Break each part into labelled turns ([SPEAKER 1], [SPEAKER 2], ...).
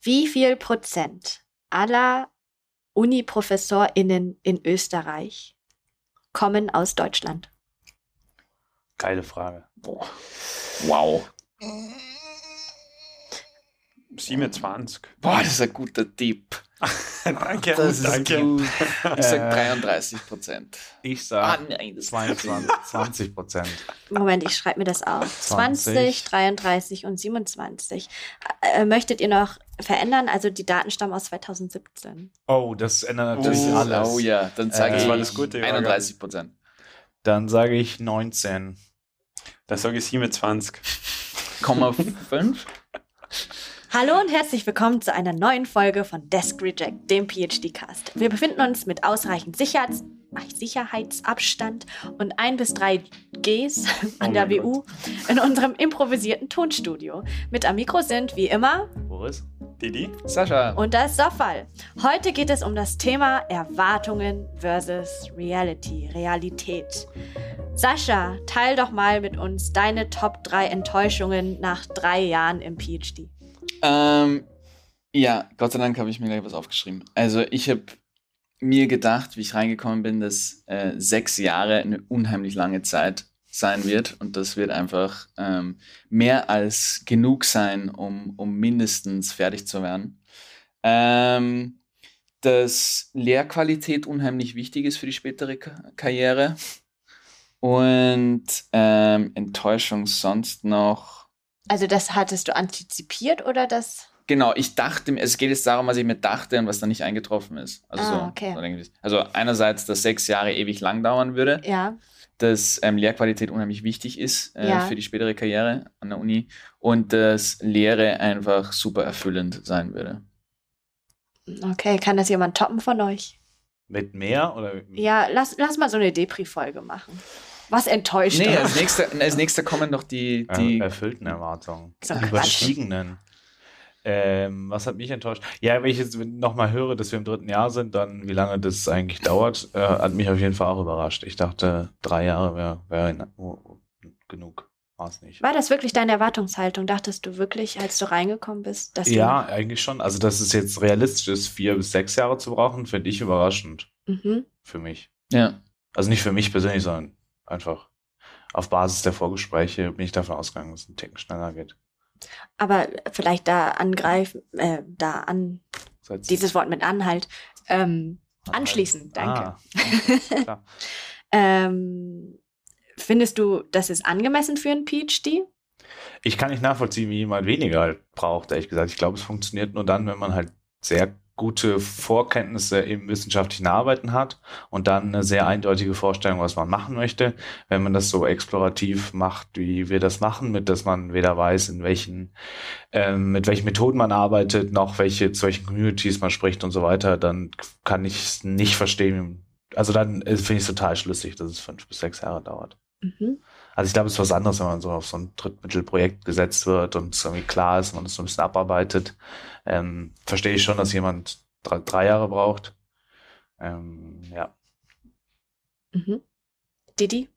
[SPEAKER 1] Wie viel Prozent aller Uni-ProfessorInnen in Österreich kommen aus Deutschland?
[SPEAKER 2] Geile Frage.
[SPEAKER 3] Boah. Wow.
[SPEAKER 2] 27.
[SPEAKER 3] Boah, das ist ein guter Tipp.
[SPEAKER 2] danke.
[SPEAKER 3] Das ist
[SPEAKER 2] danke.
[SPEAKER 3] gut. Ich sag
[SPEAKER 2] Äh,
[SPEAKER 3] 33 Prozent.
[SPEAKER 2] Ich
[SPEAKER 3] Ah,
[SPEAKER 2] sag
[SPEAKER 3] nein, das
[SPEAKER 2] 22, 20 Prozent.
[SPEAKER 1] Moment, ich schreibe mir das auf. 20,
[SPEAKER 2] 20,
[SPEAKER 1] 33 und 27. Äh, möchtet ihr noch verändern? Also die Daten stammen aus 2017.
[SPEAKER 2] Oh, das ändert natürlich
[SPEAKER 3] Oh,
[SPEAKER 2] alles.
[SPEAKER 3] Oh ja, dann sage
[SPEAKER 2] Äh,
[SPEAKER 3] ich
[SPEAKER 2] das Gute, ja,
[SPEAKER 3] 31 Prozent.
[SPEAKER 2] Dann sage ich 19.
[SPEAKER 4] Da sage ich 27.
[SPEAKER 3] Komma 5?
[SPEAKER 1] Hallo und herzlich willkommen zu einer neuen Folge von Desk Reject, dem PhD-Cast. Wir befinden uns mit ausreichend Sicherheits Sicherheitsabstand und ein bis drei Gs an
[SPEAKER 4] Oh
[SPEAKER 1] der WU in unserem improvisierten Tonstudio. Mit am Mikro sind wie immer
[SPEAKER 2] Boris?
[SPEAKER 4] Didi?
[SPEAKER 3] Sascha.
[SPEAKER 1] und das Soffal. Heute geht es um das Thema Erwartungen versus Reality, Realität. Sascha, teil doch mal mit uns deine Top 3 Enttäuschungen nach drei Jahren im PhD.
[SPEAKER 3] Ähm, ja, Gott sei Dank habe ich mir gleich was aufgeschrieben. Also ich habe mir gedacht, wie ich reingekommen bin, dass äh, sechs Jahre eine unheimlich lange Zeit sein wird und das wird einfach ähm, mehr als genug sein, um, um mindestens fertig zu werden. Ähm, dass Lehrqualität unheimlich wichtig ist für die spätere Ka Karriere und ähm, Enttäuschung sonst noch.
[SPEAKER 1] Also das hattest du antizipiert oder das?
[SPEAKER 3] Genau, ich dachte, es geht jetzt darum, was ich mir dachte und was dann nicht eingetroffen ist. Also,
[SPEAKER 1] Ah,
[SPEAKER 3] so,
[SPEAKER 1] okay.
[SPEAKER 3] so also einerseits, dass sechs Jahre ewig lang dauern würde,
[SPEAKER 1] Ja.
[SPEAKER 3] dass ähm, Lehrqualität unheimlich wichtig ist äh,
[SPEAKER 1] Ja.
[SPEAKER 3] für die spätere Karriere an der Uni und dass Lehre einfach super erfüllend sein würde.
[SPEAKER 1] Okay, kann das jemand toppen von euch?
[SPEAKER 2] Mit mehr oder?
[SPEAKER 1] Ja, lass, lass mal so eine Depri-Folge machen. Was enttäuscht
[SPEAKER 3] Nee, als nächster, als nächster kommen noch die,
[SPEAKER 2] Äh,
[SPEAKER 3] die
[SPEAKER 2] erfüllten Erwartungen. Überstiegenen. Ähm, was hat mich enttäuscht? Ja, wenn ich jetzt nochmal höre, dass wir im dritten Jahr sind, dann wie lange das eigentlich dauert, äh, hat mich auf jeden Fall auch überrascht. Ich dachte, drei Jahre wäre wär, oh, genug. War es nicht.
[SPEAKER 1] War das wirklich deine Erwartungshaltung? Dachtest du wirklich, als du reingekommen bist, dass
[SPEAKER 2] Ja, eigentlich schon. Also, dass es jetzt realistisch ist, vier bis sechs Jahre zu brauchen, finde ich überraschend.
[SPEAKER 1] Mhm.
[SPEAKER 2] für mich.
[SPEAKER 3] ja.
[SPEAKER 2] Also nicht für mich persönlich, sondern einfach auf Basis der Vorgespräche bin ich davon ausgegangen, dass es ein Ticken schneller geht.
[SPEAKER 1] Aber vielleicht da angreifen, äh, da an, dieses Wort mit Anhalt, ähm, anschließen, danke.
[SPEAKER 2] Ah.
[SPEAKER 1] Ähm, findest du, das ist angemessen für einen PhD?
[SPEAKER 2] Ich kann nicht nachvollziehen, wie jemand weniger halt braucht, ehrlich gesagt. Ich glaube, es funktioniert nur dann, wenn man halt sehr gute Vorkenntnisse im wissenschaftlichen Arbeiten hat und dann eine sehr eindeutige Vorstellung, was man machen möchte. Wenn man das so explorativ macht, wie wir das machen, mit dass man weder weiß, in welchen, ähm, mit welchen Methoden man arbeitet, noch welche, zu welchen Communities man spricht und so weiter, dann kann ich es nicht verstehen. Also dann äh, finde ich es total schlüssig, dass es fünf bis sechs Jahre dauert.
[SPEAKER 1] Mhm.
[SPEAKER 2] Also ich glaube, es ist was anderes, wenn man so auf so ein Drittmittelprojekt gesetzt wird und es irgendwie klar ist, man es so ein bisschen abarbeitet. Ähm, verstehe ich schon, dass jemand drei, drei Jahre braucht. Ähm, ja.
[SPEAKER 1] Mhm. Didi?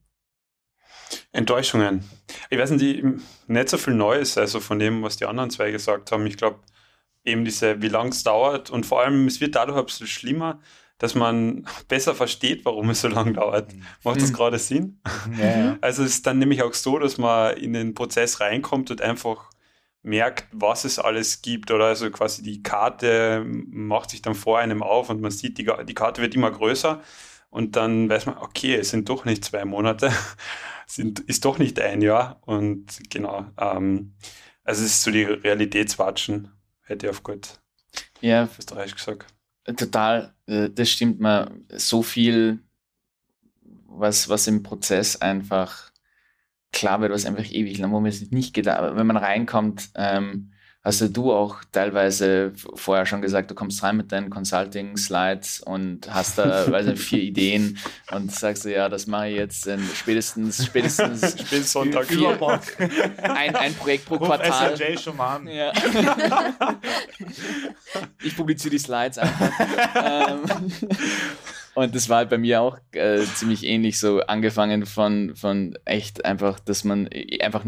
[SPEAKER 4] Enttäuschungen. Ich weiß nicht, die, nicht so viel Neues, also von dem, was die anderen zwei gesagt haben. Ich glaube, eben diese, wie lang es dauert und vor allem, es wird dadurch ein bisschen schlimmer, dass man besser versteht, warum es so lang dauert. Macht das
[SPEAKER 3] Mhm.
[SPEAKER 4] gerade Sinn?
[SPEAKER 2] Ja.
[SPEAKER 4] Also es ist dann nämlich auch so, dass man in den Prozess reinkommt und einfach merkt, was es alles gibt. Oder also quasi die Karte macht sich dann vor einem auf und man sieht, die, die Karte wird immer größer. Und dann weiß man, okay, es sind doch nicht zwei Monate, sind, ist doch nicht ein Jahr. Und genau, ähm, also es ist so die Realitätswatschen, hätte ich auf gut
[SPEAKER 3] ja,
[SPEAKER 4] Österreich gesagt.
[SPEAKER 3] Total, das stimmt mal. So viel, was, was im Prozess einfach klar wird, was einfach ewig lang, wo man sich nicht gedacht, wenn man reinkommt, ähm, hast ja du auch teilweise vorher schon gesagt, du kommst rein mit deinen Consulting-Slides und hast da weiß nicht, vier Ideen und sagst du, ja, das mache ich jetzt in spätestens, spätestens
[SPEAKER 4] Spätestens Sonntag
[SPEAKER 3] vier, ein, ein Projekt pro
[SPEAKER 2] Ruf
[SPEAKER 3] Quartal.
[SPEAKER 2] Schon mal an.
[SPEAKER 3] Ja. ich publiziere die Slides einfach. ähm, und das war halt bei mir auch äh, ziemlich ähnlich, so angefangen von, von echt einfach, dass man äh, einfach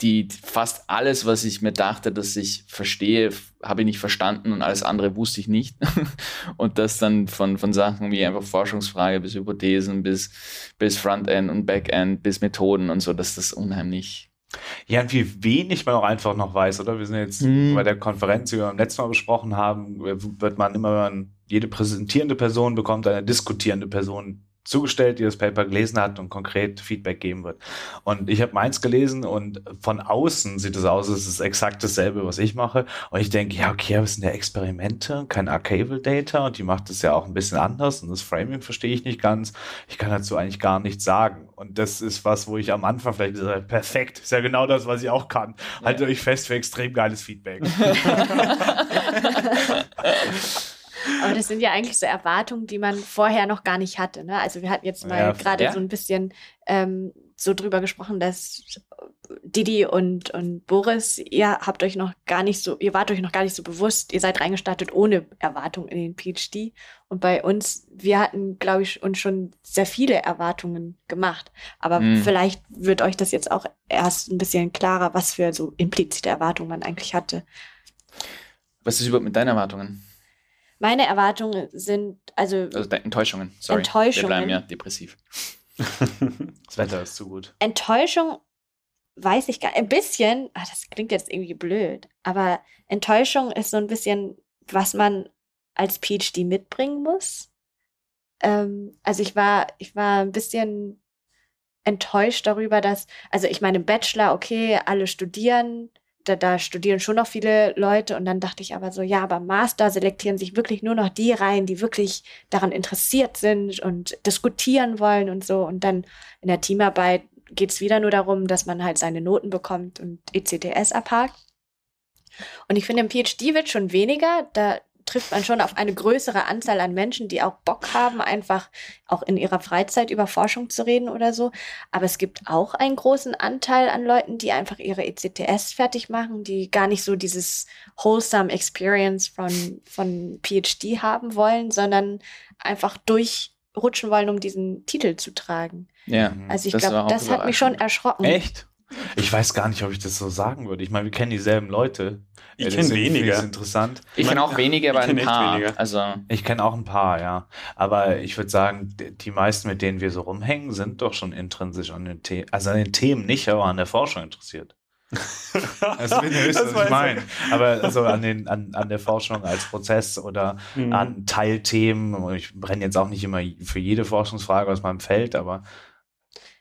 [SPEAKER 3] die fast alles, was ich mir dachte, dass ich verstehe, habe ich nicht verstanden und alles andere wusste ich nicht. und das dann von, von Sachen wie einfach Forschungsfrage bis Hypothesen bis, bis Frontend und Backend bis Methoden und so, dass das unheimlich.
[SPEAKER 2] Ja, und wie wenig man auch einfach noch weiß, oder? Wir sind jetzt hm. bei der Konferenz, die wir beim letzten Mal besprochen haben, wird man immer, jede präsentierende Person bekommt, eine diskutierende Person zugestellt, die das Paper gelesen hat und konkret Feedback geben wird. Und ich habe meins gelesen und von außen sieht es aus, es ist exakt dasselbe, was ich mache. Und ich denke, ja, okay, aber es sind ja Experimente, kein Archival Data und die macht es ja auch ein bisschen anders und das Framing verstehe ich nicht ganz. Ich kann dazu eigentlich gar nichts sagen. Und das ist was, wo ich am Anfang vielleicht sage, perfekt, ist ja genau das, was ich auch kann. Ja. Haltet euch fest für extrem geiles Feedback.
[SPEAKER 1] Aber das sind ja eigentlich so Erwartungen, die man vorher noch gar nicht hatte. Ne? Also wir hatten jetzt mal ja, gerade ja. so ein bisschen ähm, so drüber gesprochen, dass Didi und, und Boris, ihr habt euch noch gar nicht so, ihr wart euch noch gar nicht so bewusst, ihr seid reingestartet ohne Erwartung in den PhD. Und bei uns, wir hatten, glaube ich, uns schon sehr viele Erwartungen gemacht. Aber mhm. vielleicht wird euch das jetzt auch erst ein bisschen klarer, was für so implizite Erwartungen man eigentlich hatte.
[SPEAKER 3] Was ist überhaupt mit deinen Erwartungen?
[SPEAKER 1] Meine Erwartungen sind, also.
[SPEAKER 3] Also Enttäuschungen, sorry.
[SPEAKER 1] Enttäuschungen.
[SPEAKER 3] Wir bleiben ja depressiv.
[SPEAKER 2] das Wetter ist zu gut.
[SPEAKER 1] Enttäuschung weiß ich gar nicht. Ein bisschen, ach, das klingt jetzt irgendwie blöd, aber Enttäuschung ist so ein bisschen, was man als PhD mitbringen muss. Ähm, also ich war, ich war ein bisschen enttäuscht darüber, dass, also ich meine, Bachelor, okay, alle studieren, da, da studieren schon noch viele Leute und dann dachte ich aber so, ja, aber Master selektieren sich wirklich nur noch die rein, die wirklich daran interessiert sind und diskutieren wollen und so. Und dann in der Teamarbeit geht es wieder nur darum, dass man halt seine Noten bekommt und ECTS abhakt. Und ich finde, im PhD wird schon weniger. Da trifft man schon auf eine größere Anzahl an Menschen, die auch Bock haben, einfach auch in ihrer Freizeit über Forschung zu reden oder so. Aber es gibt auch einen großen Anteil an Leuten, die einfach ihre ECTS fertig machen, die gar nicht so dieses wholesome Experience von, von PhD haben wollen, sondern einfach durchrutschen wollen, um diesen Titel zu tragen.
[SPEAKER 3] Ja.
[SPEAKER 1] Also ich glaube, das hat mich schon erschrocken.
[SPEAKER 2] Echt? Ich weiß gar nicht, ob ich das so sagen würde. Ich meine, wir kennen dieselben Leute.
[SPEAKER 4] Ich kenne weniger.
[SPEAKER 2] Das ist interessant.
[SPEAKER 3] Ich kenne auch wenige, aber ein paar. Weniger. Also
[SPEAKER 2] ich kenne auch ein paar, ja. Aber ich würde sagen, die meisten, mit denen wir so rumhängen, sind doch schon intrinsisch an den Themen, also an den Themen nicht, aber an der Forschung interessiert. also wenn ihr wisst, was ich meine. Aber also an, den, an, an der Forschung als Prozess oder mhm. an Teilthemen. Ich brenne jetzt auch nicht immer für jede Forschungsfrage aus meinem Feld, aber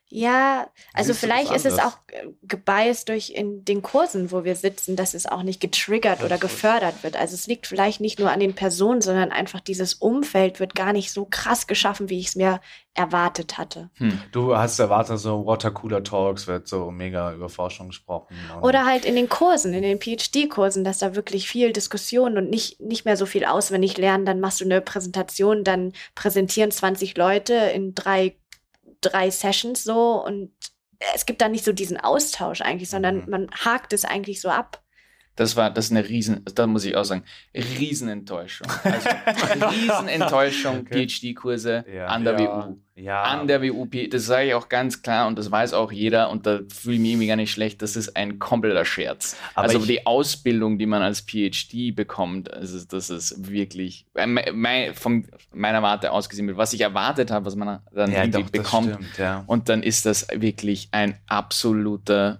[SPEAKER 1] ja, also vielleicht ist es auch gebiased durch in den Kursen, wo wir sitzen, dass es auch nicht getriggert oder gefördert wird. Also es liegt vielleicht nicht nur an den Personen, sondern einfach dieses Umfeld wird gar nicht so krass geschaffen, wie ich es mir erwartet hatte.
[SPEAKER 2] Hm. Du hast erwartet, so Watercooler Talks wird so mega über Forschung gesprochen.
[SPEAKER 1] Oder halt in den Kursen, in den PhD-Kursen, dass da wirklich viel Diskussion und nicht, nicht mehr so viel auswendig lernen. Dann machst du eine Präsentation, dann präsentieren 20 Leute in drei drei Sessions so und es gibt da nicht so diesen Austausch eigentlich, sondern mhm. man hakt es eigentlich so ab.
[SPEAKER 3] Das war, das ist eine riesen, da muss ich auch sagen, Riesenenttäuschung. Also Riesenenttäuschung, okay. PhD-Kurse ja, an der ja, WU. Ja. An der WU, das sage ich auch ganz klar und das weiß auch jeder und da fühle ich mich irgendwie gar nicht schlecht, das ist ein kompletter Scherz. Aber also die Ausbildung, die man als PhD bekommt, also das ist wirklich, mein, von meiner Warte aus gesehen, was ich erwartet habe, was man dann ja, irgendwie doch, bekommt. Stimmt. Und dann ist das wirklich ein absoluter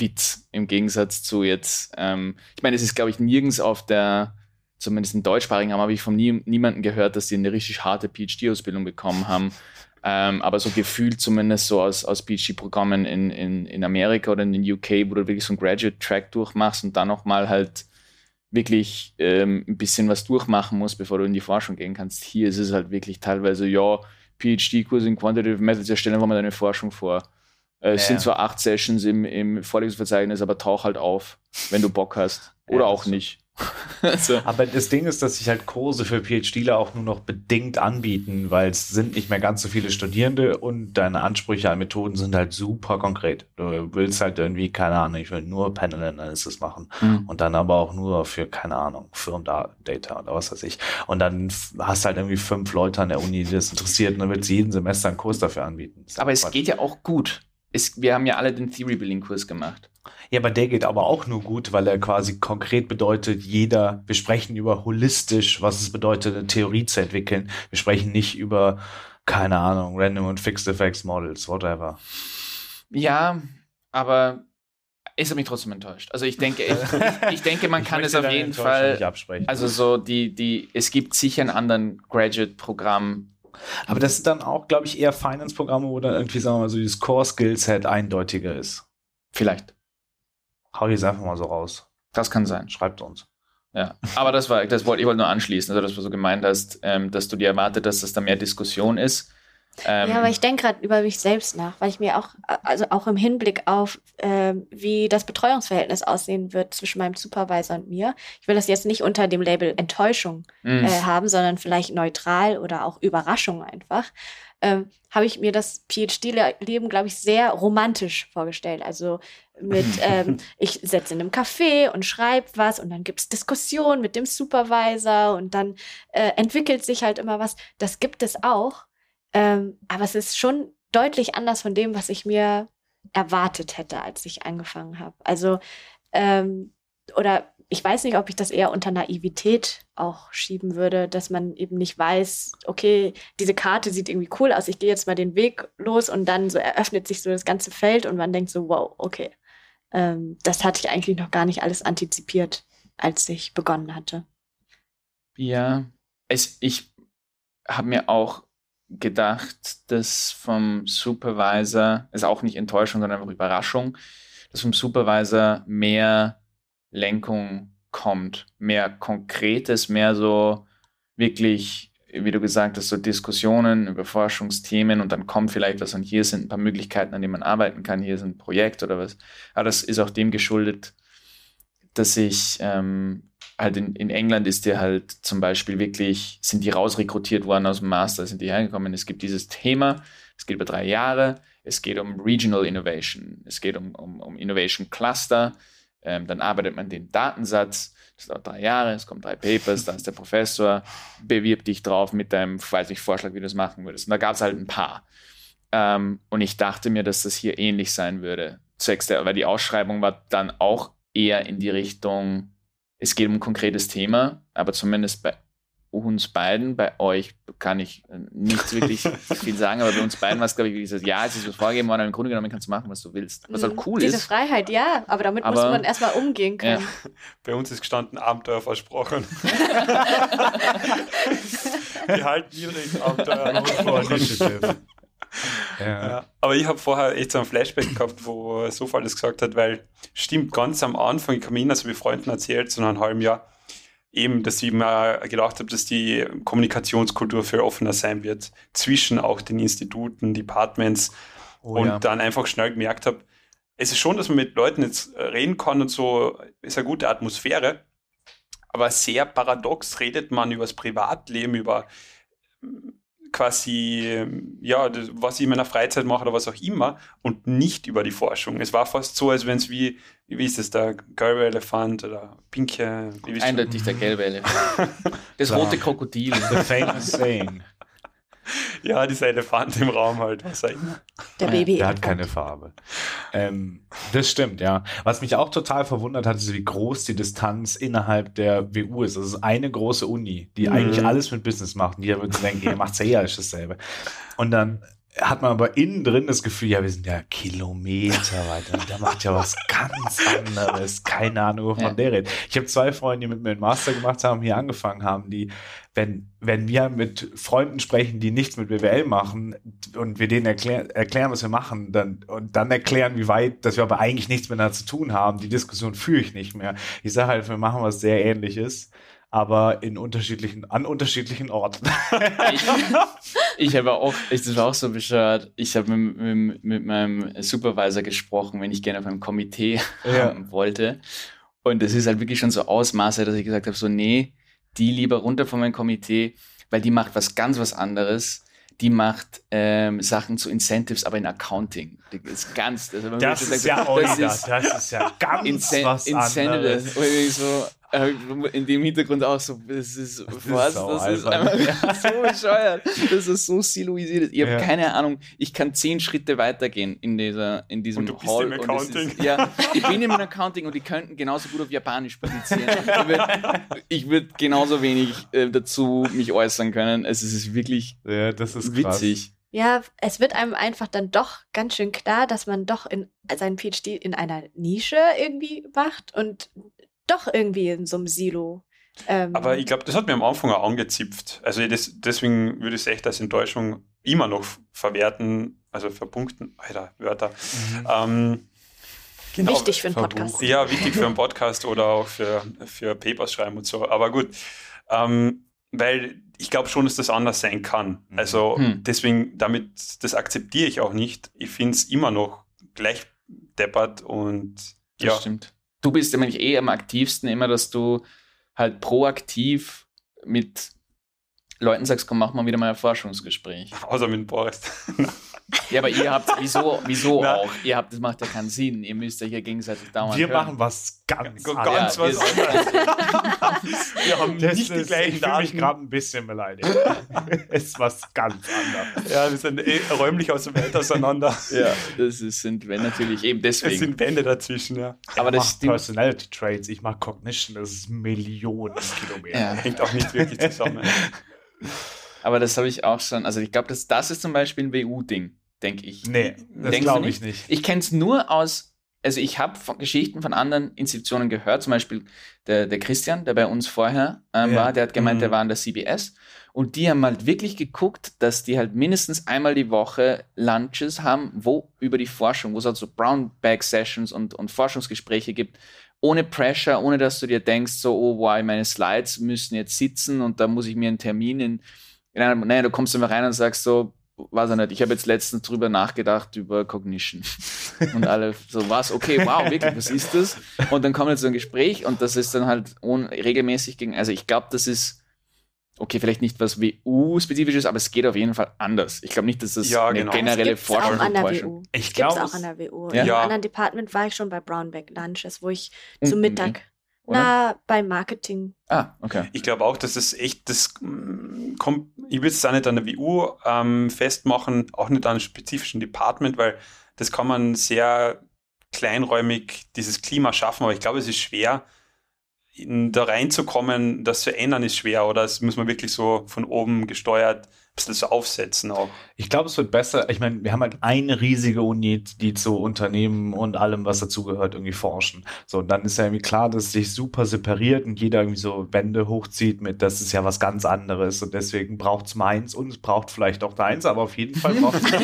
[SPEAKER 3] Witz im Gegensatz zu jetzt, ähm, ich meine, es ist, glaube ich, nirgends auf der, zumindest in deutschsprachigen Raum, habe ich von nie, niemandem gehört, dass sie eine richtig harte PhD-Ausbildung bekommen haben. Ähm, aber so gefühlt zumindest so aus, aus PhD-Programmen in, in, in Amerika oder in den UK, wo du wirklich so einen Graduate-Track durchmachst und dann nochmal halt wirklich ähm, ein bisschen was durchmachen musst, bevor du in die Forschung gehen kannst. Hier ist es halt wirklich teilweise, ja, PhD-Kurs in Quantitative Methods erstellen wir mal deine Forschung vor. Äh, es sind zwar acht Sessions im, im Vorlesungsverzeichnis, aber tauch halt auf, wenn du Bock hast. Oder auch nicht.
[SPEAKER 2] also. Aber das Ding ist, dass sich halt Kurse für PhDler auch nur noch bedingt anbieten, weil es sind nicht mehr ganz so viele Studierende und deine Ansprüche an Methoden sind halt super konkret. Du willst halt irgendwie, keine Ahnung, ich will nur Panel Analysis machen mhm. und dann aber auch nur für, keine Ahnung, Firm-Data oder was weiß ich. Und dann hast halt irgendwie fünf Leute an der Uni, die das interessiert und dann willst du jeden Semester einen Kurs dafür anbieten.
[SPEAKER 3] Aber es geht ja auch gut es, wir haben ja alle den Theory Building Kurs gemacht.
[SPEAKER 2] Ja, aber der geht aber auch nur gut, weil er quasi konkret bedeutet, jeder, wir sprechen über holistisch, was es bedeutet, eine Theorie zu entwickeln. Wir sprechen nicht über, keine Ahnung, Random und Fixed Effects Models, whatever.
[SPEAKER 3] Ja, aber es hat mich trotzdem enttäuscht. Also ich denke, ich, ich denke, man
[SPEAKER 2] Ich
[SPEAKER 3] kann es auf jeden Fall. Also so die, die, es gibt sicher einen anderen Graduate-Programm.
[SPEAKER 2] Aber das ist dann auch, glaube ich, eher Finance-Programme, wo dann irgendwie, sagen wir mal, so dieses Core-Skillset eindeutiger ist.
[SPEAKER 3] Vielleicht.
[SPEAKER 2] Hau ich jetzt einfach mal so raus.
[SPEAKER 3] Das kann sein.
[SPEAKER 2] Schreibt uns.
[SPEAKER 3] Ja. Aber das war, das wollte ich wollte nur anschließen, also dass du so gemeint hast, ähm, dass du dir erwartet, dass das da mehr Diskussion ist. Ähm,
[SPEAKER 1] Ja, aber ich denke gerade über mich selbst nach, weil ich mir auch, also auch im Hinblick auf, ähm, wie das Betreuungsverhältnis aussehen wird zwischen meinem Supervisor und mir. Ich will das jetzt nicht unter dem Label Enttäuschung
[SPEAKER 3] mh,
[SPEAKER 1] äh, haben, sondern vielleicht neutral oder auch Überraschung einfach. Ähm, habe ich mir das PhD-Leben, glaube ich, sehr romantisch vorgestellt. Also mit, ähm, ich setze in einem Café und schreibe was und dann gibt's Diskussionen mit dem Supervisor und dann äh, entwickelt sich halt immer was. Das gibt es auch. Ähm, aber es ist schon deutlich anders von dem, was ich mir erwartet hätte, als ich angefangen habe. Also, ähm, oder ich weiß nicht, ob ich das eher unter Naivität auch schieben würde, dass man eben nicht weiß, okay, diese Karte sieht irgendwie cool aus, ich gehe jetzt mal den Weg los und dann so eröffnet sich so das ganze Feld und man denkt so, wow, okay. Ähm, das hatte ich eigentlich noch gar nicht alles antizipiert, als ich begonnen hatte.
[SPEAKER 3] Ja, es, ich habe mir auch gedacht, dass vom Supervisor, ist auch nicht Enttäuschung, sondern einfach Überraschung, dass vom Supervisor mehr Lenkung kommt, mehr Konkretes, mehr so wirklich, wie du gesagt hast, so Diskussionen über Forschungsthemen und dann kommt vielleicht was und hier sind ein paar Möglichkeiten, an denen man arbeiten kann, hier ist ein Projekt oder was. Aber das ist auch dem geschuldet, dass ich ähm, halt in, in England ist der halt zum Beispiel wirklich, sind die rausrekrutiert worden aus dem Master, sind die hergekommen. Es gibt dieses Thema, es geht über drei Jahre, es geht um Regional Innovation, es geht um, um, um Innovation Cluster, ähm, dann arbeitet man den Datensatz, das dauert drei Jahre, es kommen drei Papers, da ist der Professor, bewirb dich drauf mit deinem, weiß nicht, Vorschlag, wie du es machen würdest. Und da gab es halt ein paar. Ähm, und ich dachte mir, dass das hier ähnlich sein würde. Zwecks der, weil die Ausschreibung war dann auch eher in die Richtung, es geht um ein konkretes Thema, aber zumindest bei uns beiden, bei euch kann ich äh, nicht wirklich viel sagen, aber bei uns beiden war es, glaube ich, so, ja, es ist was vorgegeben worden, im Grunde genommen kannst du machen, was du willst. Was halt cool
[SPEAKER 1] Mhm. Diese
[SPEAKER 3] ist.
[SPEAKER 1] Freiheit, ja, aber damit muss
[SPEAKER 3] Aber-
[SPEAKER 1] man erstmal umgehen
[SPEAKER 3] Ja.
[SPEAKER 1] können.
[SPEAKER 4] Bei uns ist gestanden Abenteuer versprochen. Wir halten ihre Abenteuer versprochen.
[SPEAKER 2] Ja.
[SPEAKER 4] Aber ich habe vorher echt so ein Flashback gehabt, wo Sofa das gesagt hat, weil stimmt, ganz am Anfang, ich kam hin, also wie Freunden erzählt, so nach einem halben Jahr, eben, dass ich mir gedacht habe, dass die Kommunikationskultur viel offener sein wird zwischen auch den Instituten, Departments
[SPEAKER 2] Oh,
[SPEAKER 4] und
[SPEAKER 2] ja.
[SPEAKER 4] dann einfach schnell gemerkt habe, es ist schon, dass man mit Leuten jetzt reden kann und so, ist eine gute Atmosphäre, aber sehr paradox redet man über das Privatleben, über quasi, ja, das, was ich in meiner Freizeit mache oder was auch immer und nicht über die Forschung. Es war fast so, als wenn es wie, wie ist es, der gelbe Elefant oder pinke?
[SPEAKER 3] Eindeutig der gelbe Elefant. Das rote Krokodil.
[SPEAKER 2] The famous saying.
[SPEAKER 4] ja, dieser Elefant im Raum halt, was auch immer.
[SPEAKER 1] Der Baby.
[SPEAKER 2] Der hat keine Farbe. Ähm, das stimmt, ja. Was mich auch total verwundert hat, ist, wie groß die Distanz innerhalb der WU ist. Das ist eine große Uni, die
[SPEAKER 4] Mhm.
[SPEAKER 2] eigentlich alles mit Business macht. Und jeder würde denken, ihr macht's ja eh alles dasselbe. Und dann hat man aber innen drin das Gefühl, ja, wir sind ja Kilometer weiter. Und der macht ja was ganz anderes. Keine Ahnung, wovon
[SPEAKER 3] Ja.
[SPEAKER 2] der redet. Ich habe zwei Freunde, die mit mir einen Master gemacht haben, hier angefangen haben, die, wenn, wenn wir mit Freunden sprechen, die nichts mit BWL machen und wir denen erklär, erklären, was wir machen, dann, und dann erklären, wie weit, dass wir aber eigentlich nichts miteinander zu tun haben, die Diskussion führe ich nicht mehr. Ich sage halt, wir machen was sehr ähnliches, aber in unterschiedlichen, an unterschiedlichen Orten.
[SPEAKER 3] Ich, ich habe auch, ich, das war auch so bescheuert. Ich habe mit, mit, mit meinem Supervisor gesprochen, wenn ich gerne auf einem Komitee
[SPEAKER 2] Ja.
[SPEAKER 3] haben wollte. Und das ist halt wirklich schon so Ausmaße, dass ich gesagt habe, so, nee, die lieber runter von meinem Komitee, weil die macht was ganz was anderes. Die macht ähm, Sachen zu Incentives, aber in Accounting. Das ist ganz, das,
[SPEAKER 2] Das ist ja,
[SPEAKER 3] das ist
[SPEAKER 2] das ist ja ganz
[SPEAKER 3] Incen
[SPEAKER 2] was
[SPEAKER 3] Incentives.
[SPEAKER 2] anderes.
[SPEAKER 3] Ich so, in dem Hintergrund auch so, das ist,
[SPEAKER 2] Das ist
[SPEAKER 3] was, das ist einfach so bescheuert. Das ist so siloisiert. Ich habe
[SPEAKER 2] Ja.
[SPEAKER 3] keine Ahnung, ich kann zehn Schritte weitergehen in, dieser, in diesem
[SPEAKER 4] Und du bist
[SPEAKER 3] Hall.
[SPEAKER 4] im Accounting.
[SPEAKER 3] Ist, ja, ich bin im Accounting und die könnten genauso gut auf Japanisch publizieren. Ich würde würd genauso wenig äh, dazu mich äußern können. Es ist wirklich
[SPEAKER 2] Ja, das ist krass.
[SPEAKER 3] witzig.
[SPEAKER 1] Ja, es wird einem einfach dann doch ganz schön klar, dass man doch in seinen PhD in einer Nische irgendwie macht und doch irgendwie in so einem Silo. Ähm,
[SPEAKER 4] Aber ich glaube, das hat mir am Anfang auch angezipft. Also das, deswegen würde ich es echt als Enttäuschung immer noch verwerten, also verpunkten, Alter, Wörter.
[SPEAKER 2] Mhm.
[SPEAKER 4] Ähm, genau.
[SPEAKER 1] wichtig für einen. Podcast.
[SPEAKER 4] Ja, wichtig für einen Podcast oder auch für, für Papers schreiben und so. Aber gut, ähm, weil ich glaube schon, dass das anders sein kann.
[SPEAKER 2] Mhm.
[SPEAKER 4] Also
[SPEAKER 3] Hm.
[SPEAKER 4] deswegen, damit, das akzeptiere ich auch nicht. Ich finde es immer noch gleich deppert und
[SPEAKER 3] Das
[SPEAKER 4] ja,
[SPEAKER 3] stimmt. Du bist nämlich eh am aktivsten immer, dass du halt proaktiv mit Leuten sagst, komm, mach mal wieder mal ein Forschungsgespräch.
[SPEAKER 4] außer mit Boris.
[SPEAKER 3] Ja, aber ihr habt, wieso, wieso
[SPEAKER 4] Na.
[SPEAKER 3] auch? Ihr habt, das macht ja keinen Sinn. Ihr müsst euch ja gegenseitig dauernd
[SPEAKER 2] Wir
[SPEAKER 3] hören.
[SPEAKER 2] machen was ganz
[SPEAKER 4] Ganz
[SPEAKER 2] anderes.
[SPEAKER 4] was
[SPEAKER 3] wir-
[SPEAKER 4] anderes. Wir haben
[SPEAKER 2] Das
[SPEAKER 4] nicht die gleichen
[SPEAKER 2] ich fühle mich gerade ein bisschen beleidigt. ist was ganz anderes.
[SPEAKER 4] Ja, wir sind eh räumlich aus der Welt auseinander.
[SPEAKER 3] Ja, das ist, sind wir natürlich eben
[SPEAKER 4] Es
[SPEAKER 3] deswegen.
[SPEAKER 4] sind Wände dazwischen, ja.
[SPEAKER 3] aber
[SPEAKER 2] ich
[SPEAKER 3] das stimmt.
[SPEAKER 2] Personality Traits, ich mache Cognition, das ist Millionen Kilometer.
[SPEAKER 3] Ja.
[SPEAKER 4] Hängt auch nicht wirklich zusammen.
[SPEAKER 3] Aber das habe ich auch schon. Also ich glaube, das, das ist zum Beispiel ein WU-Ding, denke ich.
[SPEAKER 2] Nee, das glaube ich nicht.
[SPEAKER 3] Ich kenne es nur aus, also ich habe von Geschichten von anderen Institutionen gehört, zum Beispiel der, der Christian, der bei uns vorher ähm,
[SPEAKER 2] Ja.
[SPEAKER 3] war, der hat gemeint,
[SPEAKER 4] Mhm.
[SPEAKER 3] der war an der CBS und die haben halt wirklich geguckt, dass die halt mindestens einmal die Woche Lunches haben, wo über die Forschung, wo es halt so Brown Bag Sessions und, und Forschungsgespräche gibt, ohne Pressure, ohne dass du dir denkst, so, oh, wow, meine Slides müssen jetzt sitzen und da muss ich mir einen Termin in, in einem, nein, du kommst immer rein und sagst so, weiß ich nicht, ich habe jetzt letztens drüber nachgedacht über Cognition. Und alle so, was, okay, wow, wirklich, was ist das? Und dann kommt jetzt so ein Gespräch und das ist dann halt regelmäßig gegen, also ich glaube, das ist, okay, vielleicht nicht was WU-spezifisch ist, aber es geht auf jeden Fall anders. Ich glaube nicht, dass das
[SPEAKER 4] Ja,
[SPEAKER 3] eine
[SPEAKER 4] genau.
[SPEAKER 3] generelle Forschung
[SPEAKER 1] an der
[SPEAKER 3] Forschung-
[SPEAKER 1] WU.
[SPEAKER 2] Ich glaube,
[SPEAKER 1] auch an der WU.
[SPEAKER 3] Ja.
[SPEAKER 1] In
[SPEAKER 4] Ja.
[SPEAKER 1] einem anderen Department war ich schon bei Brownback Lunches, wo ich
[SPEAKER 3] Und-
[SPEAKER 1] zum Mittag,
[SPEAKER 3] Oder?
[SPEAKER 1] na, bei Marketing.
[SPEAKER 3] Ah, okay.
[SPEAKER 4] Ich glaube auch, dass es echt, das mm, kommt, ich würde es auch nicht an der WU ähm, festmachen, auch nicht an einem spezifischen Department, weil das kann man sehr kleinräumig dieses Klima schaffen, aber ich glaube, es ist schwer, da reinzukommen, das zu ändern ist schwer oder? Es muss man wirklich so von oben gesteuert bisschen so aufsetzen auch.
[SPEAKER 2] Ich glaube, es wird besser. Ich meine, wir haben halt eine riesige Uni, die zu Unternehmen und allem, was dazugehört, irgendwie forschen. So, und dann ist ja irgendwie klar, dass es sich super separiert und jeder irgendwie so Wände hochzieht mit, das ist ja was ganz anderes und deswegen braucht es meins und es braucht vielleicht auch deins, aber auf jeden Fall braucht es Und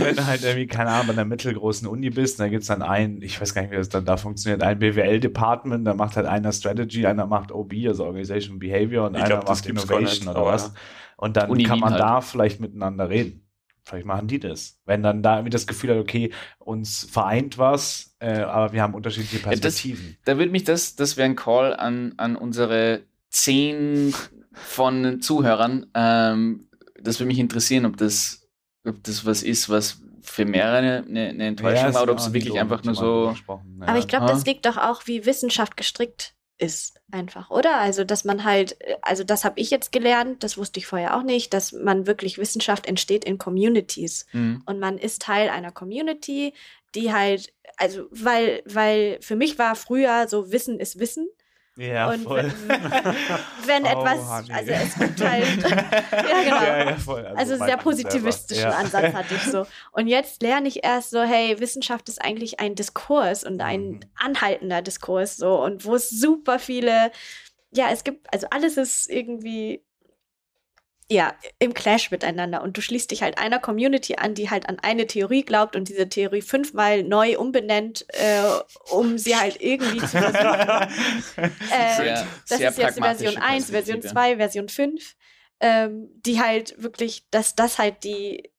[SPEAKER 2] wenn du halt irgendwie, keine Ahnung, bei einer mittelgroßen Uni bist, dann gibt es dann ein, ich weiß gar nicht, wie das dann da funktioniert, ein BWL-Department, da macht halt einer Strategy, einer macht OB, also Organization Behavior und
[SPEAKER 4] Ich
[SPEAKER 2] einer
[SPEAKER 4] glaub,
[SPEAKER 2] macht Innovation oder
[SPEAKER 4] aber
[SPEAKER 2] Und dann
[SPEAKER 3] Uni
[SPEAKER 2] kann man
[SPEAKER 3] halt.
[SPEAKER 2] da vielleicht miteinander reden. Vielleicht machen die das. Wenn dann da irgendwie das Gefühl hat, okay, uns vereint was, äh, aber wir haben unterschiedliche
[SPEAKER 3] das-
[SPEAKER 2] Perspektiven.
[SPEAKER 3] Da würde mich das, das wäre ein Call an, an unsere zehn von Zuhörern. Ähm, das würde mich interessieren, ob das, ob das was ist, was für mehrere eine, eine Enttäuschung
[SPEAKER 2] ist
[SPEAKER 3] war oder ob es wirklich einfach nur so.
[SPEAKER 2] ja.
[SPEAKER 1] Aber ich glaube, das liegt doch auch, wie Wissenschaft gestrickt ist, einfach, oder? Also, dass man halt, also das habe ich jetzt gelernt, das wusste ich vorher auch nicht, dass man wirklich Wissenschaft entsteht in Communities.
[SPEAKER 3] Hm.
[SPEAKER 1] Und man ist Teil einer Community, die halt, also, weil, weil für mich war früher so Wissen ist Wissen.
[SPEAKER 2] Ja,
[SPEAKER 1] und
[SPEAKER 2] voll.
[SPEAKER 1] Wenn
[SPEAKER 2] Oh,
[SPEAKER 1] etwas,
[SPEAKER 2] Hanni.
[SPEAKER 1] also es gibt halt, ja genau.
[SPEAKER 2] Ja, ja, voll.
[SPEAKER 1] Also
[SPEAKER 2] mein
[SPEAKER 1] sehr positivistischen
[SPEAKER 2] selber.
[SPEAKER 1] Ansatz hatte ich so. Und jetzt lerne ich erst so, hey, Wissenschaft ist eigentlich ein Diskurs und ein
[SPEAKER 2] Mhm.
[SPEAKER 1] anhaltender Diskurs so und wo es super viele, ja, es gibt, also alles ist irgendwie ja, im Clash miteinander und du schließt dich halt einer Community an, die halt an eine Theorie glaubt und diese Theorie fünfmal neu umbenennt, äh, um sie halt irgendwie zu versuchen. Äh,
[SPEAKER 3] Sehr-
[SPEAKER 1] das
[SPEAKER 3] sehr
[SPEAKER 1] ist jetzt Version 1, Version
[SPEAKER 3] Perspektive.
[SPEAKER 1] 2, Version 5, ähm, die halt wirklich, dass das halt die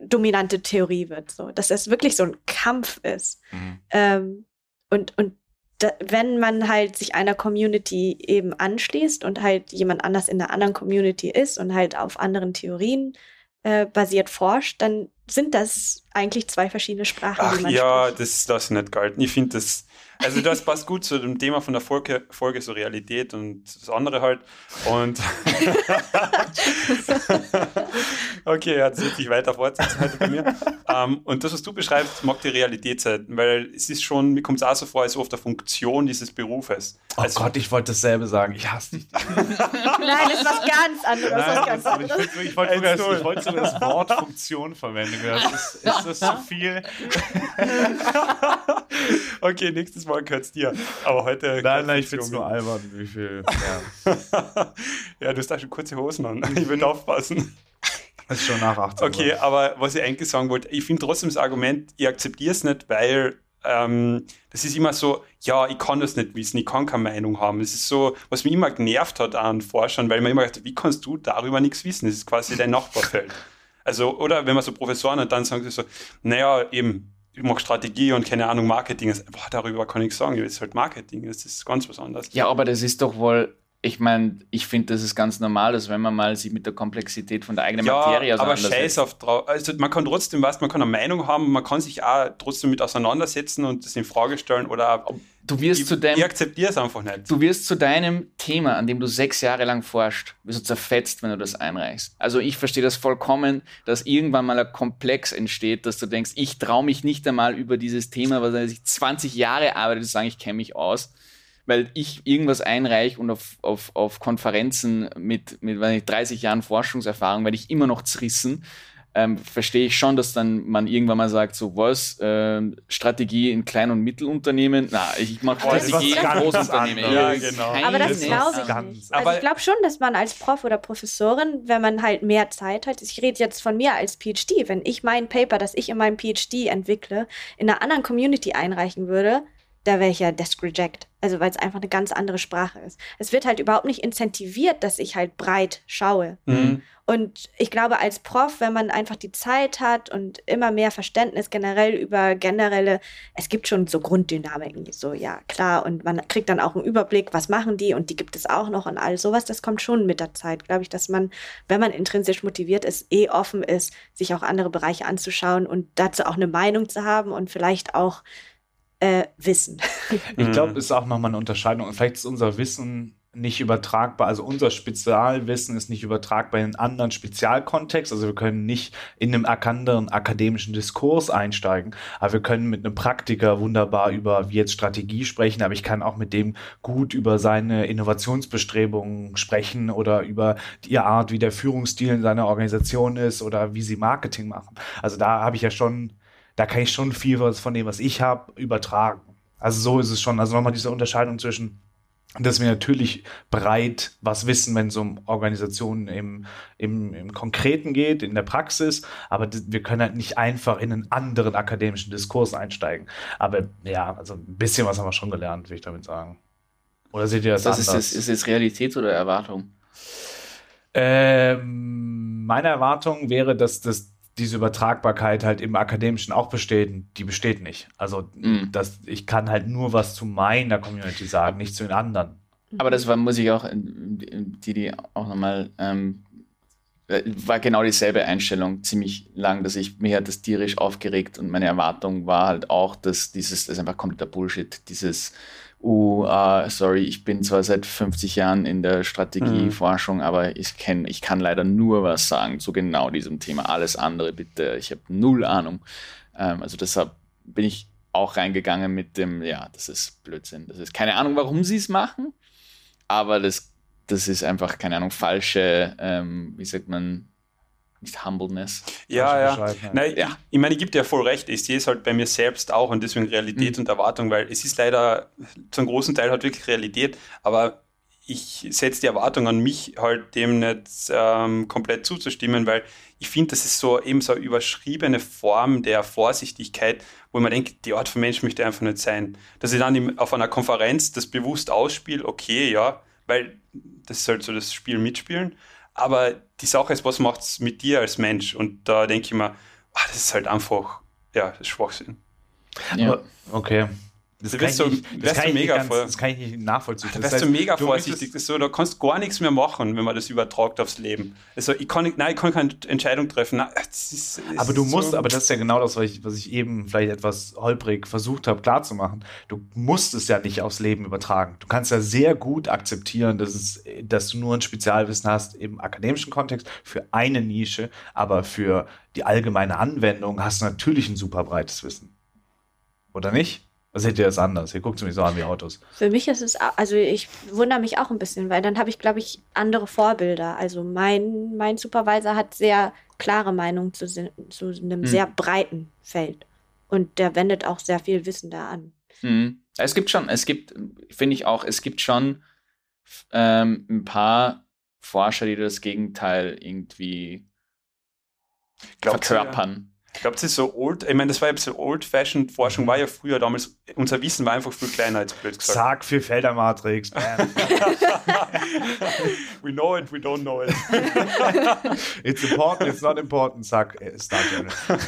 [SPEAKER 1] dominante Theorie wird, so, dass es wirklich so ein Kampf ist.
[SPEAKER 2] Mhm.
[SPEAKER 1] Ähm, und und wenn man halt sich einer Community eben anschließt und halt jemand anders in einer anderen Community ist und halt auf anderen Theorien äh, basiert forscht, dann sind das eigentlich zwei verschiedene Sprachen,
[SPEAKER 4] Ach
[SPEAKER 1] die man
[SPEAKER 4] ja,
[SPEAKER 1] spricht.
[SPEAKER 4] das lasse ich nicht galten. Ich finde das, also das passt gut zu dem Thema von der Folge, Folge so Realität und das andere halt. Und okay, wird sich weiter fortsetzen heute bei mir. Ähm, und das, was du beschreibst, mag die Realität sein, weil es ist schon, mir kommt es auch so vor, als so auf der Funktion dieses Berufes.
[SPEAKER 2] Oh
[SPEAKER 4] Also,
[SPEAKER 2] Gott, ich wollte dasselbe sagen. Ich hasse dich.
[SPEAKER 1] Nein, das ist was ganz anderes. was ganz
[SPEAKER 2] aber ich,
[SPEAKER 1] anderes.
[SPEAKER 2] wollte- ich wollte sogar das, ich wollte sogar das Wort Funktion verwenden. Das ist, ist das zu viel?
[SPEAKER 4] okay, nächstes Mal gehört es dir. Aber heute.
[SPEAKER 2] Nein, nein, ich finde es nur albern, wie viel. Ja.
[SPEAKER 4] ja, du hast da schon kurze Hosen an. Ich würde aufpassen.
[SPEAKER 2] Das ist schon nach 18
[SPEAKER 4] Okay, aber was ich eigentlich sagen wollte, ich finde trotzdem das Argument, ich akzeptiere es nicht, weil ähm, das ist immer so, ja, ich kann das nicht wissen, ich kann keine Meinung haben. Das ist so, was mich immer genervt hat an Forschern, weil man immer gedacht, wie kannst du darüber nichts wissen? Das ist quasi dein Nachbarfeld. Also, oder wenn man so Professoren hat, dann sagen sie so, naja, eben, ich mache Strategie und keine Ahnung, Marketing. Also, boah, darüber kann ich sagen, das ist halt Marketing, das ist ganz was anderes.
[SPEAKER 3] Ja, aber das ist doch wohl, ich meine, ich finde, das ist ganz normal, dass wenn man mal sich mit der Komplexität von der eigenen Materie
[SPEAKER 4] aber
[SPEAKER 3] auseinandersetzt.
[SPEAKER 4] scheiß auf drauf. Also man kann trotzdem, was, man kann eine Meinung haben, man kann sich auch trotzdem mit auseinandersetzen und das in Frage stellen oder
[SPEAKER 3] Du wirst
[SPEAKER 4] ich,
[SPEAKER 3] zu deinem
[SPEAKER 4] ich akzeptiere es einfach nicht.
[SPEAKER 3] Du wirst zu deinem Thema, an dem du sechs Jahre lang forscht, wirst du zerfetzt, wenn du das einreichst. Also ich verstehe das vollkommen, dass irgendwann mal ein Komplex entsteht, dass du denkst, ich traue mich nicht einmal über dieses Thema, was ich 20 Jahre arbeite, zu sagen, ich kenne mich aus, weil ich irgendwas einreiche und auf, auf, auf Konferenzen mit, mit nicht, 30 Jahren Forschungserfahrung werde ich immer noch zerrissen. Ähm, verstehe ich schon, dass dann man irgendwann mal sagt, so was, ähm, Strategie in Klein- und Mittelunternehmen, na, ich mache Strategie in Großunternehmen.
[SPEAKER 4] Ja, genau.
[SPEAKER 1] Aber das glaube ich nicht. Also ich glaube schon, dass man als Prof oder Professorin, wenn man halt mehr Zeit hat, ich rede jetzt von mir als PhD, wenn ich mein Paper, das ich in meinem PhD entwickle, in einer anderen Community einreichen würde, da wäre ich ja Desk Reject. Also weil es einfach eine ganz andere Sprache ist. Es wird halt überhaupt nicht incentiviert, dass ich halt breit schaue.
[SPEAKER 4] Mhm.
[SPEAKER 1] Und ich glaube, als Prof, wenn man einfach die Zeit hat und immer mehr Verständnis generell über generelle, es gibt schon so Grunddynamiken, so ja, klar, und man kriegt dann auch einen Überblick, was machen die und die gibt es auch noch und all sowas, das kommt schon mit der Zeit, glaube ich, dass man, wenn man intrinsisch motiviert ist, eh offen ist, sich auch andere Bereiche anzuschauen und dazu auch eine Meinung zu haben und vielleicht auch äh, Wissen.
[SPEAKER 2] Ich glaube, es ist auch nochmal eine Unterscheidung. Vielleicht ist unser Wissen nicht übertragbar, also unser Spezialwissen ist nicht übertragbar in einen anderen Spezialkontext. Also wir können nicht in einem anderen akademischen Diskurs einsteigen, aber wir können mit einem Praktiker wunderbar über wie jetzt Strategie sprechen, aber ich kann auch mit dem gut über seine Innovationsbestrebungen sprechen oder über die Art, wie der Führungsstil in seiner Organisation ist oder wie sie Marketing machen. Also da habe ich ja schon, da kann ich schon viel was von dem, was ich habe, übertragen. Also so ist es schon. Also nochmal diese Unterscheidung zwischen, dass wir natürlich breit was wissen, wenn es um Organisationen im, im, im Konkreten geht, in der Praxis, aber wir können halt nicht einfach in einen anderen akademischen Diskurs einsteigen. Aber ja, also ein bisschen was haben wir schon gelernt, will ich damit sagen. Oder seht ihr das,
[SPEAKER 3] Das ist,
[SPEAKER 2] anders?
[SPEAKER 3] das, ist jetzt Realität oder Erwartung?
[SPEAKER 2] Ähm, meine Erwartung wäre, dass das, diese Übertragbarkeit halt im Akademischen auch besteht. Die besteht nicht. Also
[SPEAKER 3] Mhm.
[SPEAKER 2] dass ich kann halt nur was zu meiner Community sagen, nicht zu den anderen.
[SPEAKER 3] Aber das war, muss ich auch, die, die auch nochmal, ähm, äh, war genau dieselbe Einstellung ziemlich lang, dass ich, mir hat das tierisch aufgeregt und meine Erwartung war halt auch, dass dieses, das ist einfach kompletter Bullshit, dieses, uh, ah, sorry, ich bin zwar seit 50 Jahren in der Strategieforschung, aber ich kenn, ich kann leider nur was sagen zu genau diesem Thema. Alles andere bitte, ich habe null Ahnung. Ähm, also deshalb bin ich auch reingegangen mit dem, ja, das ist Blödsinn. Das ist keine Ahnung, warum sie es machen, aber das, das ist einfach, keine Ahnung, falsche, ähm, wie sagt man, nicht Humbleness.
[SPEAKER 4] Ja, ja. Nein,
[SPEAKER 3] Ja.
[SPEAKER 4] ich, ich meine, ich gebe dir voll recht. Ich sehe es halt bei mir selbst auch und deswegen Realität
[SPEAKER 3] Mhm.
[SPEAKER 4] und Erwartung, weil es ist leider zu einem großen Teil halt wirklich Realität, aber ich setze die Erwartung an mich halt dem nicht ähm, komplett zuzustimmen, weil ich finde, das ist so eben so eine überschriebene Form der Vorsichtigkeit, wo man denkt, die Art von Mensch möchte einfach nicht sein. Dass ich dann im, auf einer Konferenz das bewusst ausspiele, okay, ja, weil das ist halt so das Spiel mitspielen. Aber die Sache ist, was macht es mit dir als Mensch? Und da denke ich mir, ah, das ist halt einfach, ja, das ist Schwachsinn.
[SPEAKER 3] Ja.
[SPEAKER 2] Okay. Das
[SPEAKER 4] Du
[SPEAKER 2] nicht,
[SPEAKER 4] wärst
[SPEAKER 2] das,
[SPEAKER 4] du
[SPEAKER 2] ich nicht
[SPEAKER 4] mega
[SPEAKER 2] ganz,
[SPEAKER 4] voll-
[SPEAKER 2] das kann ich nicht nachvollziehen.
[SPEAKER 4] Da
[SPEAKER 2] Das
[SPEAKER 4] wärst du
[SPEAKER 2] heißt,
[SPEAKER 4] mega
[SPEAKER 2] du
[SPEAKER 4] vorsichtig. Das so, da kannst du gar nichts mehr machen, wenn man das übertragt aufs Leben. Also ich kann, nein, ich kann keine Entscheidung treffen. Nein, das ist, das
[SPEAKER 2] Aber du musst,
[SPEAKER 4] so,
[SPEAKER 2] aber das ist ja genau das, was ich, was ich eben vielleicht etwas holprig versucht habe klarzumachen. Du musst es ja nicht aufs Leben übertragen. Du kannst ja sehr gut akzeptieren, dass, es, dass du nur ein Spezialwissen hast im akademischen Kontext für eine Nische, aber für die allgemeine Anwendung hast du natürlich ein super breites Wissen. Oder nicht? Was seht ihr das anders? Ihr guckt mich so an wie Autos.
[SPEAKER 1] Für mich ist es, also ich wundere mich auch ein bisschen, weil dann habe ich, glaube ich, andere Vorbilder. Also mein, mein Supervisor hat sehr klare Meinungen zu, zu einem
[SPEAKER 3] Hm.
[SPEAKER 1] sehr breiten Feld. Und der wendet auch sehr viel Wissen da an.
[SPEAKER 3] Mhm. Es gibt schon, es gibt, finde ich auch, es gibt schon ähm, ein paar Forscher, die das Gegenteil irgendwie
[SPEAKER 4] Glaubt
[SPEAKER 3] verkörpern.
[SPEAKER 4] Ich glaube, das ist so old, ich meine, das war ja so old-fashioned Forschung, war ja früher damals, unser Wissen war einfach viel kleiner als blöd gesagt.
[SPEAKER 2] Sag für Feldermatrix.
[SPEAKER 4] We know it, we don't know it.
[SPEAKER 2] it's important, it's not important. Sag äh, Star Journal.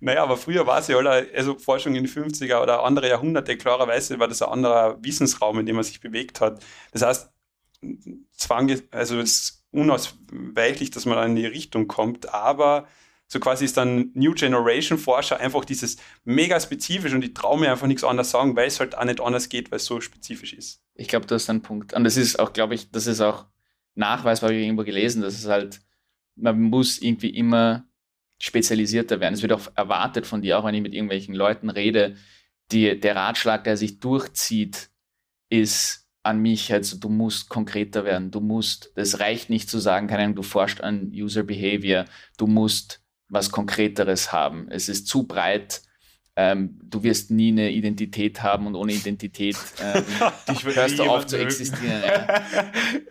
[SPEAKER 4] naja, aber früher war es ja, alle, also Forschung in den 50er oder andere Jahrhunderte, klarerweise war das ein anderer Wissensraum, in dem man sich bewegt hat. Das heißt, Zwang, also es ist unausweichlich, dass man da in die Richtung kommt, aber so quasi ist dann New Generation Forscher einfach dieses mega spezifisch und ich traue mir einfach nichts anderes sagen, weil es halt auch nicht anders geht, weil es so spezifisch ist.
[SPEAKER 3] Ich glaube, du hast einen Punkt. Und das ist auch, glaube ich, das ist auch nachweisbar, habe ich irgendwo gelesen, dass es halt, man muss irgendwie immer spezialisierter werden. Es wird auch erwartet von dir, auch wenn ich mit irgendwelchen Leuten rede, die, der Ratschlag, der sich durchzieht, ist an mich, also du musst konkreter werden, du musst, es reicht nicht zu sagen, keine Ahnung, du forscht an User Behavior, du musst was Konkreteres haben. Es ist zu breit, ähm, du wirst nie eine Identität haben und ohne Identität ähm, hörst du auf
[SPEAKER 2] jemand
[SPEAKER 3] zu
[SPEAKER 2] mögen.
[SPEAKER 3] existieren. Ja.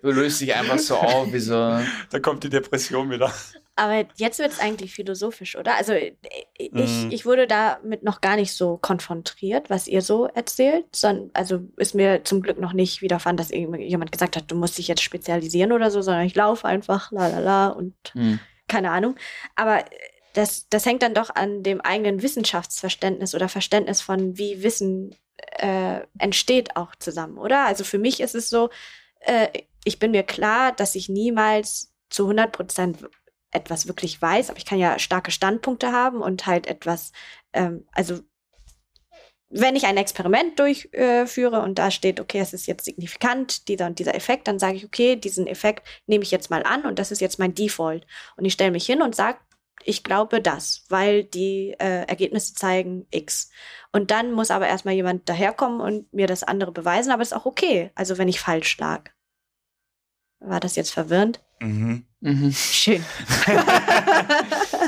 [SPEAKER 3] Du löst dich einfach so auf, wie so.
[SPEAKER 4] Da kommt die Depression wieder.
[SPEAKER 1] Aber jetzt wird es eigentlich philosophisch, oder? Also äh, ich,
[SPEAKER 4] Mhm.
[SPEAKER 1] ich wurde damit noch gar nicht so konfrontiert, was ihr so erzählt. Sondern, also ist mir zum Glück noch nicht widerfahren, dass irgendjemand gesagt hat, du musst dich jetzt spezialisieren oder so, sondern ich laufe einfach, la la la und
[SPEAKER 3] Hm.
[SPEAKER 1] Keine Ahnung. Aber äh, das, das hängt dann doch an dem eigenen Wissenschaftsverständnis oder Verständnis von, wie Wissen äh, entsteht, auch zusammen, oder? Also für mich ist es so, äh, ich bin mir klar, dass ich niemals zu 100 Prozent etwas wirklich weiß, aber ich kann ja starke Standpunkte haben und halt etwas, ähm, also wenn ich ein Experiment durchführe und da steht, okay, es ist jetzt signifikant, dieser und dieser Effekt, dann sage ich, okay, diesen Effekt nehme ich jetzt mal an und das ist jetzt mein Default. Und ich stelle mich hin und sage, ich glaube das, weil die äh, Ergebnisse zeigen X. Und dann muss aber erstmal jemand daherkommen und mir das andere beweisen, aber ist auch okay. Also wenn ich falsch lag. War das jetzt verwirrend?
[SPEAKER 2] Mhm.
[SPEAKER 3] Mhm.
[SPEAKER 1] Schön.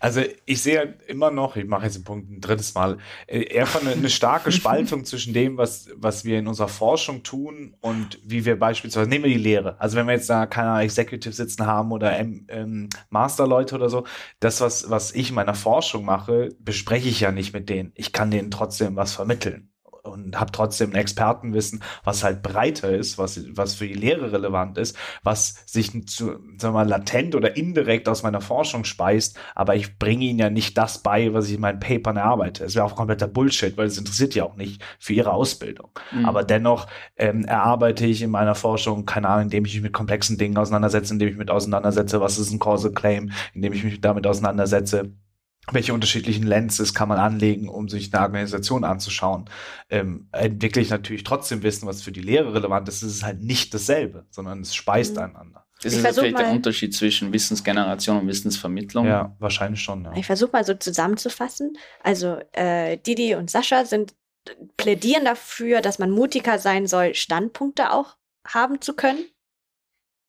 [SPEAKER 2] Also ich sehe immer noch, ich mache jetzt den Punkt ein drittes Mal, äh, eher von eine, eine starke Spaltung zwischen dem, was, was wir in unserer Forschung tun und wie wir beispielsweise, nehmen wir die Lehre. Also wenn wir jetzt da keine Executive sitzen haben oder ähm, ähm, Masterleute oder so, das, was, was ich in meiner Forschung mache, bespreche ich ja nicht mit denen. Ich kann denen trotzdem was vermitteln und habe trotzdem ein Expertenwissen, was halt breiter ist, was, was für die Lehre relevant ist, was sich zu, sagen mal, latent oder indirekt aus meiner Forschung speist, aber ich bringe ihnen ja nicht das bei, was ich in meinen Papern erarbeite. Es wäre auch kompletter Bullshit, weil es interessiert ja auch nicht für ihre Ausbildung.
[SPEAKER 3] Mhm.
[SPEAKER 2] Aber dennoch ähm, erarbeite ich in meiner Forschung, keine Ahnung, indem ich mich mit komplexen Dingen auseinandersetze, indem ich mich mit auseinandersetze, was ist ein Causal Claim, indem ich mich damit auseinandersetze, welche unterschiedlichen Lenses kann man anlegen, um sich eine Organisation anzuschauen. Ähm, entwickle ich natürlich trotzdem Wissen, was für die Lehre relevant ist. Es ist halt nicht dasselbe, sondern es speist
[SPEAKER 1] Mhm.
[SPEAKER 2] einander.
[SPEAKER 3] Das
[SPEAKER 1] Ich
[SPEAKER 3] ist vielleicht der
[SPEAKER 1] mal-
[SPEAKER 3] Unterschied zwischen Wissensgeneration und Wissensvermittlung.
[SPEAKER 2] Ja, wahrscheinlich schon. Ja.
[SPEAKER 1] Ich versuche mal so zusammenzufassen. Also äh, Didi und Sascha sind plädieren dafür, dass man mutiger sein soll, Standpunkte auch haben zu können.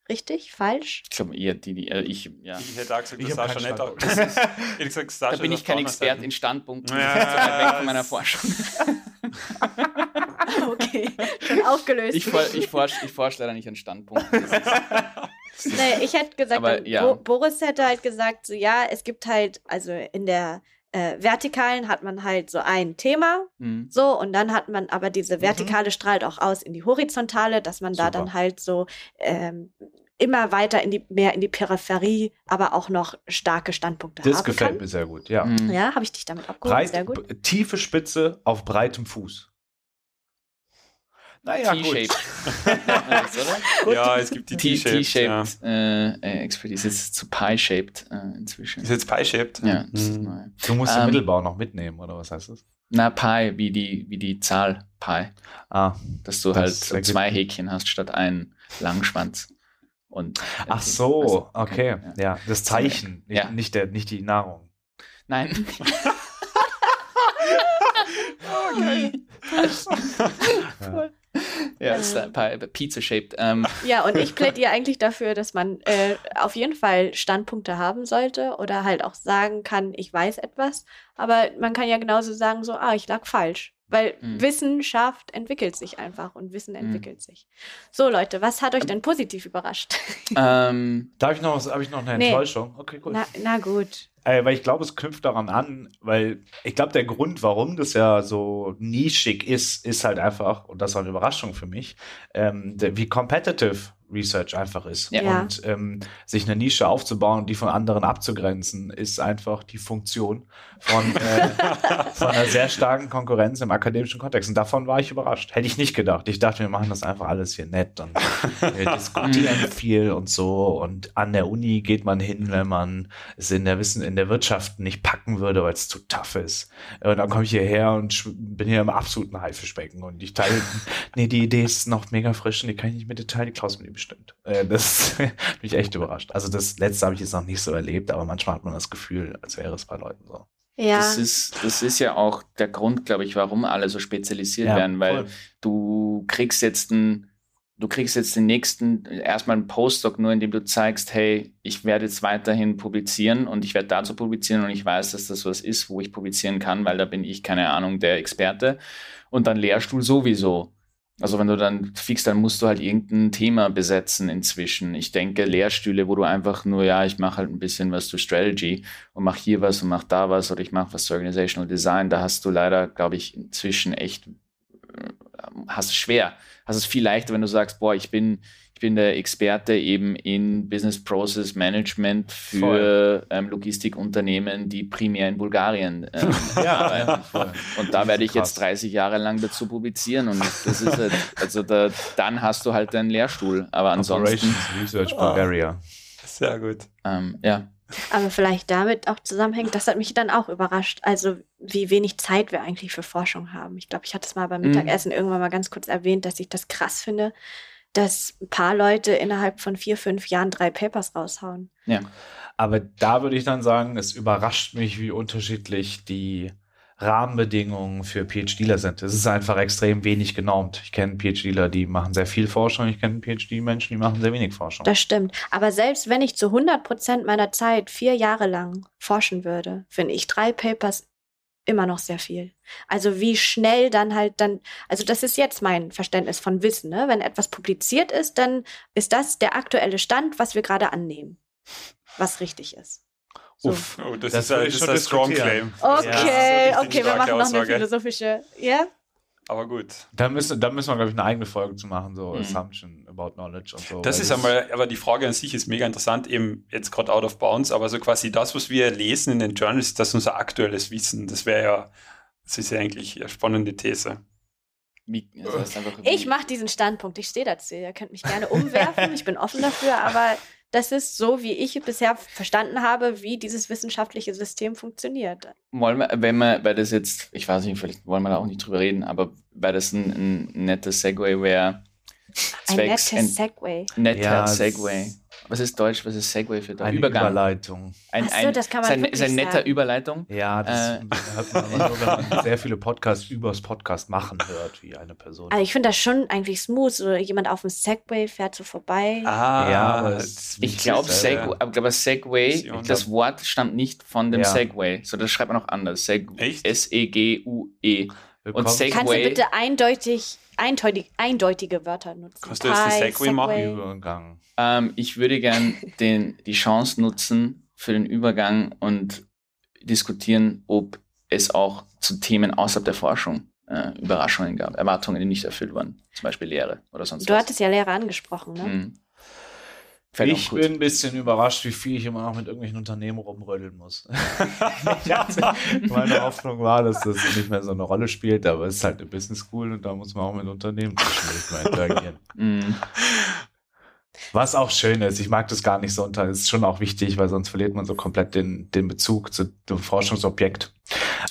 [SPEAKER 1] Richtig? Falsch?
[SPEAKER 3] Ich glaube eher die, die äh, ich, ja.
[SPEAKER 4] Ich hätte auch gesagt,
[SPEAKER 2] Ich
[SPEAKER 4] Sascha nicht auch. Das ist, ehrlich gesagt, Sascha
[SPEAKER 3] Da bin ich kein Experte in Standpunkten.
[SPEAKER 4] Ja,
[SPEAKER 3] Das ist weit weg von meiner Forschung.
[SPEAKER 1] Okay, schon aufgelöst.
[SPEAKER 3] Ich, for, ich forsche ich forsch leider nicht an Standpunkten.
[SPEAKER 1] Nee, ich hätte gesagt,
[SPEAKER 3] Aber, ja.
[SPEAKER 1] Bo Boris hätte halt gesagt, so ja, es gibt halt, also in der äh, Vertikalen hat man halt so ein Thema,
[SPEAKER 3] Mhm.
[SPEAKER 1] so, und dann hat man aber diese Vertikale strahlt auch aus in die Horizontale, dass man da
[SPEAKER 2] Super.
[SPEAKER 1] dann halt so ähm, immer weiter in die, mehr in die Peripherie, aber auch noch starke Standpunkte
[SPEAKER 2] Das
[SPEAKER 1] haben
[SPEAKER 2] gefällt
[SPEAKER 1] kann.
[SPEAKER 2] mir sehr gut, ja.
[SPEAKER 3] Mhm.
[SPEAKER 1] Ja, habe ich dich damit abgeholt.
[SPEAKER 2] Breit,
[SPEAKER 1] Sehr gut.
[SPEAKER 2] tiefe Spitze auf breitem Fuß. Naja, gut.
[SPEAKER 3] T-shaped. Oder?
[SPEAKER 4] Ja, es gibt die
[SPEAKER 3] T-
[SPEAKER 4] T-Shaped. Ja.
[SPEAKER 3] T-shaped äh, äh, Expertise ist zu Pie-shaped äh, inzwischen.
[SPEAKER 4] Ist jetzt Pie-Shaped?
[SPEAKER 3] Ja, das ist
[SPEAKER 4] Mhm.
[SPEAKER 3] neu.
[SPEAKER 2] Du musst den
[SPEAKER 3] Ähm,
[SPEAKER 2] Mittelbau noch mitnehmen, oder was heißt das?
[SPEAKER 3] Na, Pi, wie die, wie die Zahl Pi.
[SPEAKER 2] Ah,
[SPEAKER 3] Dass du
[SPEAKER 2] Das
[SPEAKER 3] halt zwei Häkchen hast statt einen Langschwanz. Und
[SPEAKER 2] ach so,
[SPEAKER 3] Also,
[SPEAKER 2] okay.
[SPEAKER 3] ja.
[SPEAKER 2] Ja, das Zeichen, nicht,
[SPEAKER 3] Ja.
[SPEAKER 2] nicht, der, nicht die Nahrung.
[SPEAKER 3] Nein.
[SPEAKER 2] Ja.
[SPEAKER 3] Pizza-shaped. Ähm,
[SPEAKER 1] Ja, und ich plädiere eigentlich dafür, dass man äh, auf jeden Fall Standpunkte haben sollte oder halt auch sagen kann, ich weiß etwas. Aber man kann ja genauso sagen, so, ah, ich lag falsch. Weil
[SPEAKER 3] Hm.
[SPEAKER 1] Wissenschaft entwickelt sich einfach und Wissen
[SPEAKER 3] Hm.
[SPEAKER 1] entwickelt sich. So, Leute, was hat euch denn positiv überrascht?
[SPEAKER 3] ähm,
[SPEAKER 2] Darf ich noch habe ich noch eine
[SPEAKER 1] Nee.
[SPEAKER 2] Enttäuschung? Okay, gut.
[SPEAKER 1] Na, na gut.
[SPEAKER 2] Äh, weil ich glaube, es knüpft daran an, weil ich glaube, der Grund, warum das ja so nischig ist, ist halt einfach, und das war eine Überraschung für mich, ähm, der, wie competitive Research einfach ist.
[SPEAKER 3] Ja.
[SPEAKER 1] Ja.
[SPEAKER 2] Und ähm, sich eine Nische aufzubauen und die von anderen abzugrenzen, ist einfach die Funktion von, äh, von einer sehr starken Konkurrenz im akademischen Kontext. Und davon war ich überrascht. Hätte ich nicht gedacht. Ich dachte, wir machen das einfach alles hier nett und wir diskutieren viel und so. Und an der Uni geht man hin, wenn man es in der Wissen, in der Wirtschaft nicht packen würde, weil es zu tough ist. Und dann komme ich hierher und bin hier im absoluten Haifischbecken und ich teile, nee, die Idee ist noch mega frisch und die kann ich nicht mit dir teilen, die Klaus mit dir bestimmt. Äh, das hat mich echt überrascht. Also das letzte habe ich jetzt noch nicht so erlebt, aber manchmal hat man das Gefühl, als wäre es bei Leuten so.
[SPEAKER 1] Ja.
[SPEAKER 3] das, ist, das ist ja auch der Grund, glaube ich, warum alle so spezialisiert
[SPEAKER 2] Ja,
[SPEAKER 3] werden, weil
[SPEAKER 2] voll.
[SPEAKER 3] du kriegst jetzt einen, du kriegst jetzt den nächsten, erstmal einen Postdoc, nur indem du zeigst, hey, ich werde jetzt weiterhin publizieren und ich werde dazu publizieren und ich weiß, dass das was ist, wo ich publizieren kann, weil da bin ich, keine Ahnung, der Experte. Und dann Lehrstuhl sowieso. Also wenn du dann fix, dann musst du halt irgendein Thema besetzen inzwischen. Ich denke, Lehrstühle, wo du einfach nur, ja, ich mache halt ein bisschen was zu Strategy und mache hier was und mache da was oder ich mache was zu Organizational Design, da hast du leider, glaube ich, inzwischen echt, hast es schwer. Hast es viel leichter, wenn du sagst, boah, ich bin, ich bin der Experte eben in Business Process Management für ähm, Logistikunternehmen, die primär in Bulgarien ähm, arbeiten.
[SPEAKER 2] voll.
[SPEAKER 3] Und da werde ich
[SPEAKER 2] Krass.
[SPEAKER 3] jetzt 30 Jahre lang dazu publizieren und das ist halt, also da, dann hast du halt deinen Lehrstuhl. Aber ansonsten,
[SPEAKER 2] Operations Research Bulgaria.
[SPEAKER 4] Sehr gut.
[SPEAKER 3] ähm, ja,
[SPEAKER 1] Aber vielleicht damit auch zusammenhängt, das hat mich dann auch überrascht. Also, wie wenig Zeit wir eigentlich für Forschung haben. Ich glaube, ich hatte es mal beim
[SPEAKER 3] Mhm.
[SPEAKER 1] Mittagessen irgendwann mal ganz kurz erwähnt, dass ich das krass finde, dass ein paar Leute innerhalb von vier, fünf Jahren drei Papers raushauen.
[SPEAKER 3] ja.
[SPEAKER 2] Aber da würde ich dann sagen, es überrascht mich, wie unterschiedlich die Rahmenbedingungen für PhDler sind. Es ist einfach extrem wenig genormt. Ich kenne PhDler, die machen sehr viel Forschung. Ich kenne PhD-Menschen, die machen sehr wenig Forschung.
[SPEAKER 1] Das stimmt. Aber selbst wenn ich zu 100 Prozent meiner Zeit vier Jahre lang forschen würde, finde ich drei Papers immer noch sehr viel. Also wie schnell dann halt dann, also das ist jetzt mein Verständnis von Wissen. Ne? Wenn etwas publiziert ist, dann ist das der aktuelle Stand, was wir gerade annehmen, was richtig ist. So.
[SPEAKER 2] Uff.
[SPEAKER 4] Oh, das,
[SPEAKER 2] Das
[SPEAKER 4] ist das ist
[SPEAKER 2] schon
[SPEAKER 4] ein Strong. Claim.
[SPEAKER 1] Okay,
[SPEAKER 4] Das richtig
[SPEAKER 1] okay, wir machen noch eine philosophische. Ja?
[SPEAKER 4] Aber gut.
[SPEAKER 2] Da müssen, da müssen wir, glaube ich, eine eigene Folge zu machen, so
[SPEAKER 3] Mhm.
[SPEAKER 2] Assumption about knowledge und so.
[SPEAKER 4] Das ist einmal, aber die Frage an sich ist mega interessant, eben jetzt gerade out of bounds, aber so quasi das, was wir lesen in den Journals, das ist unser aktuelles Wissen. Das wäre ja, das ist ja eigentlich eine spannende These.
[SPEAKER 3] Einfach,
[SPEAKER 1] Ich mache diesen Standpunkt. Ich stehe dazu. Ihr könnt mich gerne umwerfen. Ich bin offen dafür, aber das ist so, wie ich bisher verstanden habe, wie dieses wissenschaftliche System funktioniert.
[SPEAKER 3] wollen wir, wenn wir, weil das jetzt, ich weiß nicht, vielleicht wollen wir da auch nicht drüber reden, aber weil das ein, ein nettes Segway wäre,
[SPEAKER 1] Ein
[SPEAKER 3] zwecks
[SPEAKER 1] nettes Segway.
[SPEAKER 3] netter
[SPEAKER 2] Ja,
[SPEAKER 3] Segway. Was ist Deutsch? Was ist Segway für Deutsch?
[SPEAKER 2] eine
[SPEAKER 3] Übergang.
[SPEAKER 2] Überleitung.
[SPEAKER 3] Ein,
[SPEAKER 1] so,
[SPEAKER 3] ein,
[SPEAKER 1] das kann man
[SPEAKER 3] ist ein,
[SPEAKER 1] wirklich
[SPEAKER 3] ist ein netter
[SPEAKER 1] sagen.
[SPEAKER 3] Überleitung.
[SPEAKER 2] Ja, das
[SPEAKER 3] Äh.
[SPEAKER 2] hört man nur, wenn man sehr viele Podcasts übers Podcast machen hört, wie eine Person.
[SPEAKER 1] Also ich finde das schon eigentlich smooth. So jemand auf dem Segway fährt so vorbei.
[SPEAKER 4] Ah,
[SPEAKER 2] Ja, aber
[SPEAKER 3] Ich glaube, Segway, aber Segway, das Wort stammt nicht von dem
[SPEAKER 2] Ja.
[SPEAKER 3] Segway. So, das schreibt man auch anders. Seg
[SPEAKER 4] Echt?
[SPEAKER 3] S-E-G-U-E.
[SPEAKER 2] Willkommen-
[SPEAKER 3] Segway-
[SPEAKER 1] Kannst du bitte eindeutig, eindeutig, eindeutige Wörter nutzen?
[SPEAKER 4] Kannst du jetzt die
[SPEAKER 1] Pi,
[SPEAKER 4] Segway machen?
[SPEAKER 2] Übergang.
[SPEAKER 3] Ähm, ich würde gern den, die Chance nutzen für den Übergang und diskutieren, ob es auch zu Themen außerhalb der Forschung äh, Überraschungen gab, Erwartungen, die nicht erfüllt wurden. Zum Beispiel Lehre oder sonst
[SPEAKER 1] Du
[SPEAKER 3] was.
[SPEAKER 1] hattest ja Lehrer angesprochen, ne?
[SPEAKER 3] Mhm. Fällt
[SPEAKER 2] Ich bin ein bisschen überrascht, wie viel ich immer noch mit irgendwelchen Unternehmen rumrödeln muss. Meine Hoffnung war, dass das nicht mehr so eine Rolle spielt, aber es ist halt eine Business School und da muss man auch mit Unternehmen zwischendurch mal interagieren.
[SPEAKER 3] Mm.
[SPEAKER 2] Was auch schön ist, ich mag das gar nicht so unter, das ist schon auch wichtig, weil sonst verliert man so komplett den, den Bezug zu dem Forschungsobjekt.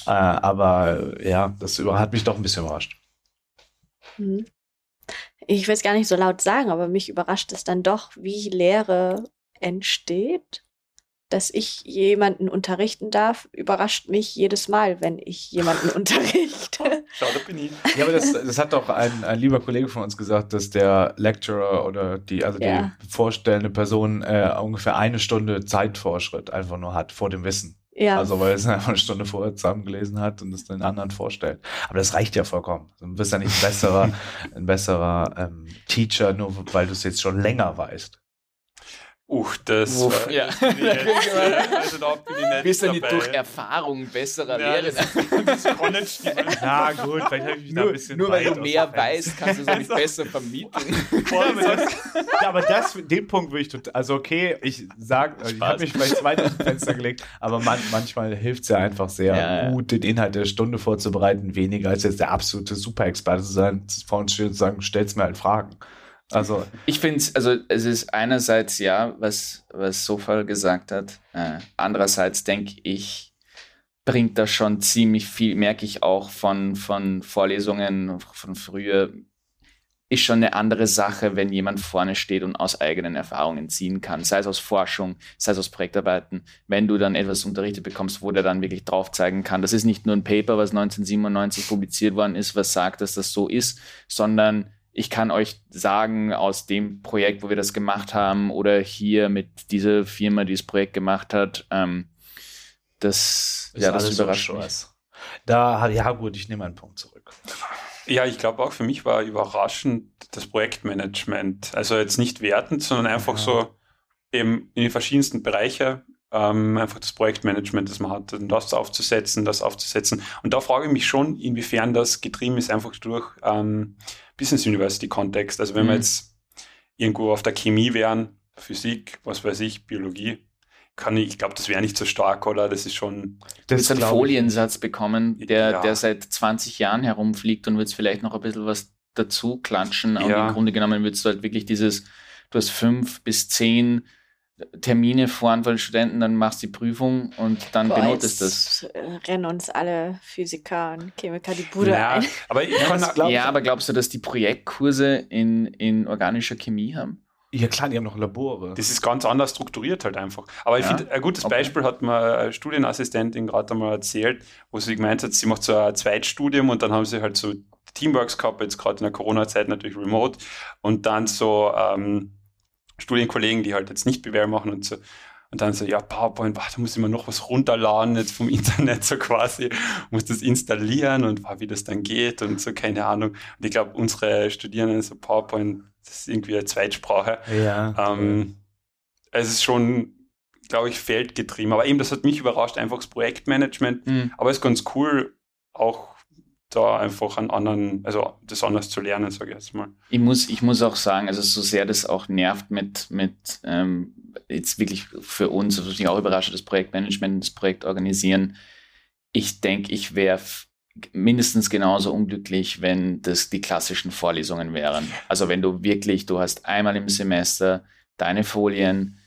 [SPEAKER 2] Äh, aber ja, das hat mich doch ein bisschen überrascht.
[SPEAKER 1] Mhm. Ich will es gar nicht so laut sagen, aber mich überrascht es dann doch, wie Lehre entsteht. Dass ich jemanden unterrichten darf, überrascht mich jedes Mal, wenn ich jemanden unterrichte.
[SPEAKER 4] Schau, da bin ich.
[SPEAKER 2] Ja, aber das, das hat doch ein, ein lieber Kollege von uns gesagt, dass der Lecturer oder die, also
[SPEAKER 1] Ja.
[SPEAKER 2] die vorstellende Person äh, ungefähr eine Stunde Zeitvorschritt einfach nur hat vor dem Wissen.
[SPEAKER 1] Ja,
[SPEAKER 2] Also weil es einfach eine Stunde vorher zusammengelesen hat und es den anderen vorstellt. Aber das reicht ja vollkommen. Du bist ja nicht ein besserer, ein besserer ähm, Teacher, nur weil du es jetzt schon länger weißt.
[SPEAKER 4] Uch, das
[SPEAKER 3] Uff,
[SPEAKER 4] war-
[SPEAKER 3] ja.
[SPEAKER 4] bin ich jetzt, also da bin ich nicht
[SPEAKER 3] Bist du nicht durch Erfahrung besserer
[SPEAKER 4] Ja,
[SPEAKER 3] Lehrer?
[SPEAKER 4] das, das.
[SPEAKER 2] Na gut, vielleicht habe ich mich da
[SPEAKER 3] Nur,
[SPEAKER 2] ein bisschen
[SPEAKER 3] nur weil du mehr weißt, kannst du es auch nicht besser vermitteln.
[SPEAKER 2] Ja, aber das, ja, aber das, den Punkt würde ich total, also okay, ich sag, also ich habe mich vielleicht weit aus dem Fenster gelegt, aber man, manchmal hilft es ja einfach sehr
[SPEAKER 3] Ja, ja.
[SPEAKER 2] gut, den Inhalt der Stunde vorzubereiten, weniger als jetzt der absolute Superexperte zu sein, vor uns stehen und zu sagen, stell's mir halt Fragen. Also,
[SPEAKER 3] Ich finde also es ist einerseits ja, was, was Sofal gesagt hat. Äh, andererseits denke ich, bringt das schon ziemlich viel, merke ich auch von, von Vorlesungen von früher, ist schon eine andere Sache, wenn jemand vorne steht und aus eigenen Erfahrungen ziehen kann, sei es aus Forschung, sei es aus Projektarbeiten, wenn du dann etwas unterrichtet bekommst, wo der dann wirklich drauf zeigen kann. Das ist nicht nur ein Paper, was 1997 publiziert worden ist, was sagt, dass das so ist, sondern ich kann euch sagen, aus dem Projekt, wo wir das gemacht haben, oder hier mit dieser Firma, die das Projekt gemacht hat, ähm, das,
[SPEAKER 2] ist
[SPEAKER 3] ja, das überrascht mich.
[SPEAKER 2] Da, ja gut, ich nehme einen Punkt zurück.
[SPEAKER 4] Ja, ich glaube auch für mich war überraschend das Projektmanagement. Also jetzt nicht wertend, sondern einfach
[SPEAKER 2] Ja.
[SPEAKER 4] so eben in die verschiedensten Bereiche ähm, einfach das Projektmanagement, das man hat, und das aufzusetzen, das aufzusetzen. Und da frage ich mich schon, inwiefern das getrieben ist, einfach durch ähm, Business University Kontext. Also wenn wir
[SPEAKER 3] Mhm.
[SPEAKER 4] jetzt irgendwo auf der Chemie wären, Physik, was weiß ich, Biologie, kann ich, ich glaube, das wäre nicht so stark, oder? Das ist schon,
[SPEAKER 3] Du willst einen
[SPEAKER 2] ich
[SPEAKER 3] Foliensatz bekommen, der,
[SPEAKER 4] Ja.
[SPEAKER 3] der seit 20 Jahren herumfliegt und willst vielleicht noch ein bisschen was dazu klatschen. Aber
[SPEAKER 4] Ja.
[SPEAKER 3] im Grunde genommen willst du halt wirklich dieses, du hast fünf bis zehn Termine voran von den Studenten, dann machst die Prüfung und dann
[SPEAKER 1] Boah,
[SPEAKER 3] benotest
[SPEAKER 1] jetzt,
[SPEAKER 3] das.
[SPEAKER 1] rennen uns alle Physiker und Chemiker die Bude
[SPEAKER 4] ja,
[SPEAKER 1] ein.
[SPEAKER 4] aber ich kann,
[SPEAKER 2] das glaub-
[SPEAKER 3] Ja, aber glaubst du, dass die Projektkurse in, in organischer Chemie haben?
[SPEAKER 2] Ja klar, die haben noch Labore.
[SPEAKER 4] Das ist ganz anders strukturiert halt einfach. Aber ich
[SPEAKER 3] Ja,
[SPEAKER 4] finde, ein gutes
[SPEAKER 3] okay.
[SPEAKER 4] Beispiel hat mir eine Studienassistentin gerade einmal erzählt, wo sie gemeint hat, sie macht so ein Zweitstudium und dann haben sie halt so Teamworks gehabt, jetzt gerade in der Corona-Zeit natürlich remote und dann so ähm, Studienkollegen, die halt jetzt nicht BWL machen und so. Und dann so, ja, PowerPoint, boah, da muss ich mir noch was runterladen jetzt vom Internet so quasi, muss das installieren und boah, wie das dann geht und so, keine Ahnung. Und ich glaube, unsere Studierenden, so PowerPoint, das ist irgendwie eine Zweitsprache.
[SPEAKER 2] ja.
[SPEAKER 4] Ähm, es ist schon, glaube ich, feldgetrieben. Aber eben, das hat mich überrascht, einfach das Projektmanagement.
[SPEAKER 3] Hm.
[SPEAKER 4] Aber es ist ganz cool, auch da einfach an anderen, also das anders zu lernen, sage ich jetzt mal.
[SPEAKER 3] Ich muss, ich muss auch sagen, also so sehr das auch nervt mit, mit ähm, jetzt wirklich für uns, was mich auch überrascht, das Projektmanagement, das Projekt organisieren. Ich denke, ich wäre mindestens genauso unglücklich, wenn das die klassischen Vorlesungen wären. Also wenn du wirklich, du hast einmal im Semester deine Folien,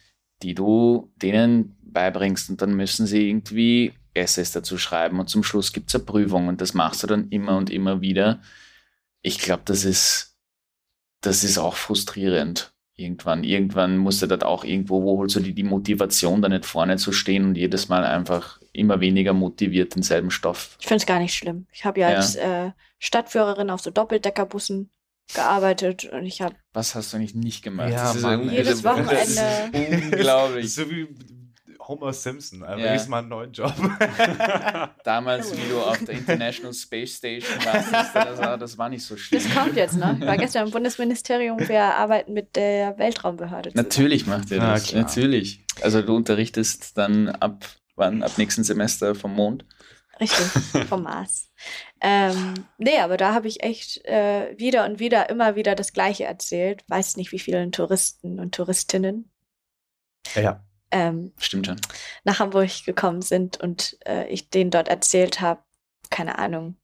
[SPEAKER 3] die du denen beibringst und dann müssen sie irgendwie Essays dazu schreiben und zum Schluss gibt es eine Prüfung und das machst du dann immer und immer wieder. Ich glaube, das ist, das ist auch frustrierend. Irgendwann, irgendwann musst du das auch irgendwo, wo holst du die, die Motivation, da nicht vorne zu stehen und jedes Mal einfach immer weniger motiviert denselben Stoff.
[SPEAKER 1] Ich finde es gar nicht schlimm. Ich habe ja,
[SPEAKER 3] Ja.
[SPEAKER 1] als äh, Stadtführerin auf so Doppeldeckerbussen gearbeitet und ich habe
[SPEAKER 3] Was hast du eigentlich nicht gemacht?
[SPEAKER 2] Ja,
[SPEAKER 3] Das ist
[SPEAKER 2] Mann,
[SPEAKER 1] Jedes
[SPEAKER 3] das ist
[SPEAKER 1] Wochenende.
[SPEAKER 3] Unglaublich.
[SPEAKER 2] so wie Homer Simpson, einfach
[SPEAKER 3] Ja.
[SPEAKER 2] Mal einen neuen Job.
[SPEAKER 3] Damals, wie du auf der International Space Station warst, das war, das war nicht so schlimm.
[SPEAKER 1] Das kommt jetzt, ne? Ich war gestern im Bundesministerium, wir arbeiten mit der Weltraumbehörde zusammen.
[SPEAKER 3] Natürlich macht er
[SPEAKER 2] Na,
[SPEAKER 3] das.
[SPEAKER 2] klar.
[SPEAKER 3] Natürlich. Also du unterrichtest dann ab wann? Ab nächsten Semester vom Mond.
[SPEAKER 1] Richtig, vom Mars. Ähm, nee, aber da habe ich echt äh, wieder und wieder, immer wieder das Gleiche erzählt. Weiß nicht, wie vielen Touristen und Touristinnen
[SPEAKER 2] Ja, ja.
[SPEAKER 1] Ähm,
[SPEAKER 3] Stimmt schon.
[SPEAKER 1] nach Hamburg gekommen sind und äh, ich denen dort erzählt habe, keine Ahnung,